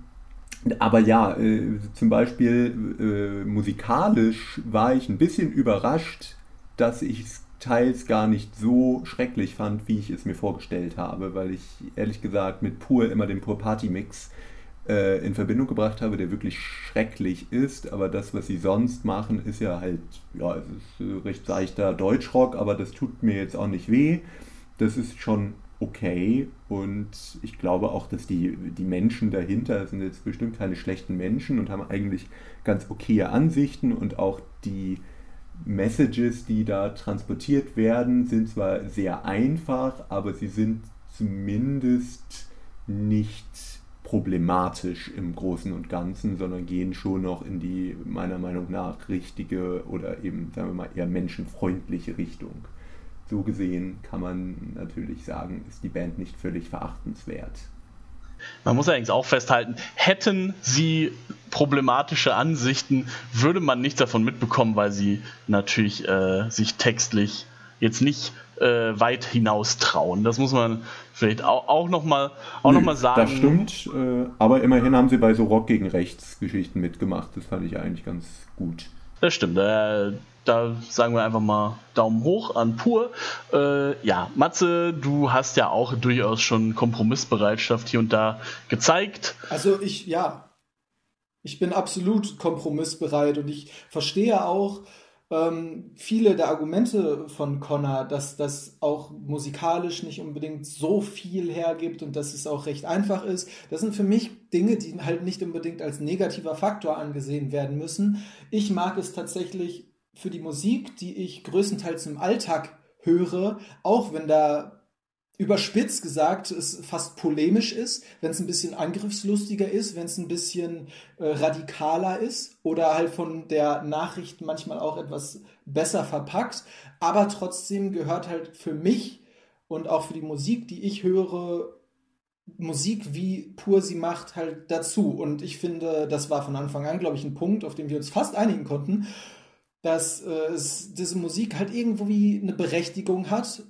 aber ja, äh, zum Beispiel äh, musikalisch war ich ein bisschen überrascht, dass ich es teils gar nicht so schrecklich fand, wie ich es mir vorgestellt habe, weil ich ehrlich gesagt mit Pur immer den Pur Party Mix äh, in Verbindung gebracht habe, der wirklich schrecklich ist. Aber das, was sie sonst machen, ist ja halt, ja, es ist recht seichter Deutschrock, aber das tut mir jetzt auch nicht weh. Das ist schon okay. Und ich glaube auch, dass die, die Menschen dahinter sind jetzt bestimmt keine schlechten Menschen und haben eigentlich ganz okaye Ansichten. Und auch die Messages, die da transportiert werden, sind zwar sehr einfach, aber sie sind zumindest nicht problematisch im Großen und Ganzen, sondern gehen schon noch in die meiner Meinung nach richtige oder eben, sagen wir mal, eher menschenfreundliche Richtung so gesehen kann man natürlich sagen, ist die Band nicht völlig verachtenswert. Man muss allerdings auch festhalten, hätten sie problematische Ansichten, würde man nichts davon mitbekommen, weil sie natürlich äh, sich textlich jetzt nicht äh, weit hinaus trauen. Das muss man vielleicht auch, auch nochmal noch sagen. Das stimmt, äh, aber immerhin haben sie bei so Rock gegen Rechts Geschichten mitgemacht. Das fand ich eigentlich ganz gut. Das stimmt. Äh, da sagen wir einfach mal Daumen hoch an Pur. Äh, ja, Matze, du hast ja auch durchaus schon Kompromissbereitschaft hier und da gezeigt. Also ich, ja, ich bin absolut kompromissbereit und ich verstehe auch ähm, viele der Argumente von Connor, dass das auch musikalisch nicht unbedingt so viel hergibt und dass es auch recht einfach ist. Das sind für mich Dinge, die halt nicht unbedingt als negativer Faktor angesehen werden müssen. Ich mag es tatsächlich für die Musik, die ich größtenteils im Alltag höre, auch wenn da überspitzt gesagt es fast polemisch ist, wenn es ein bisschen angriffslustiger ist, wenn es ein bisschen äh, radikaler ist oder halt von der Nachricht manchmal auch etwas besser verpackt. Aber trotzdem gehört halt für mich und auch für die Musik, die ich höre, Musik, wie pur sie macht, halt dazu. Und ich finde, das war von Anfang an, glaube ich, ein Punkt, auf den wir uns fast einigen konnten dass äh, es, diese Musik halt irgendwo wie eine Berechtigung hat,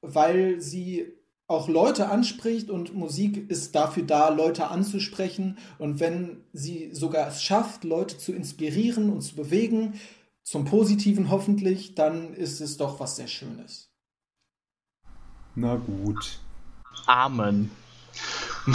weil sie auch Leute anspricht und Musik ist dafür da, Leute anzusprechen. Und wenn sie sogar es schafft, Leute zu inspirieren und zu bewegen, zum Positiven hoffentlich, dann ist es doch was sehr Schönes. Na gut. Amen.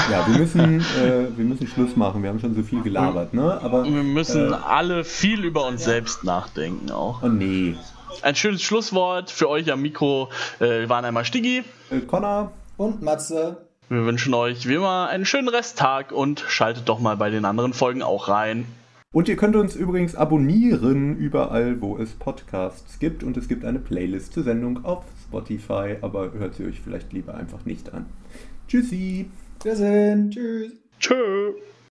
Ja, wir müssen, äh, wir müssen Schluss machen. Wir haben schon so viel gelabert, ne? Aber wir müssen äh, alle viel über uns selbst nachdenken auch. Oh nee. Ein schönes Schlusswort für euch am Mikro. Äh, waren einmal Stiggi, äh, Connor und Matze. Wir wünschen euch wie immer einen schönen Resttag und schaltet doch mal bei den anderen Folgen auch rein. Und ihr könnt uns übrigens abonnieren überall, wo es Podcasts gibt. Und es gibt eine Playlist zur Sendung auf Spotify, aber hört sie euch vielleicht lieber einfach nicht an. Tschüssi. Wir sehen. Tschüss. Tschüss.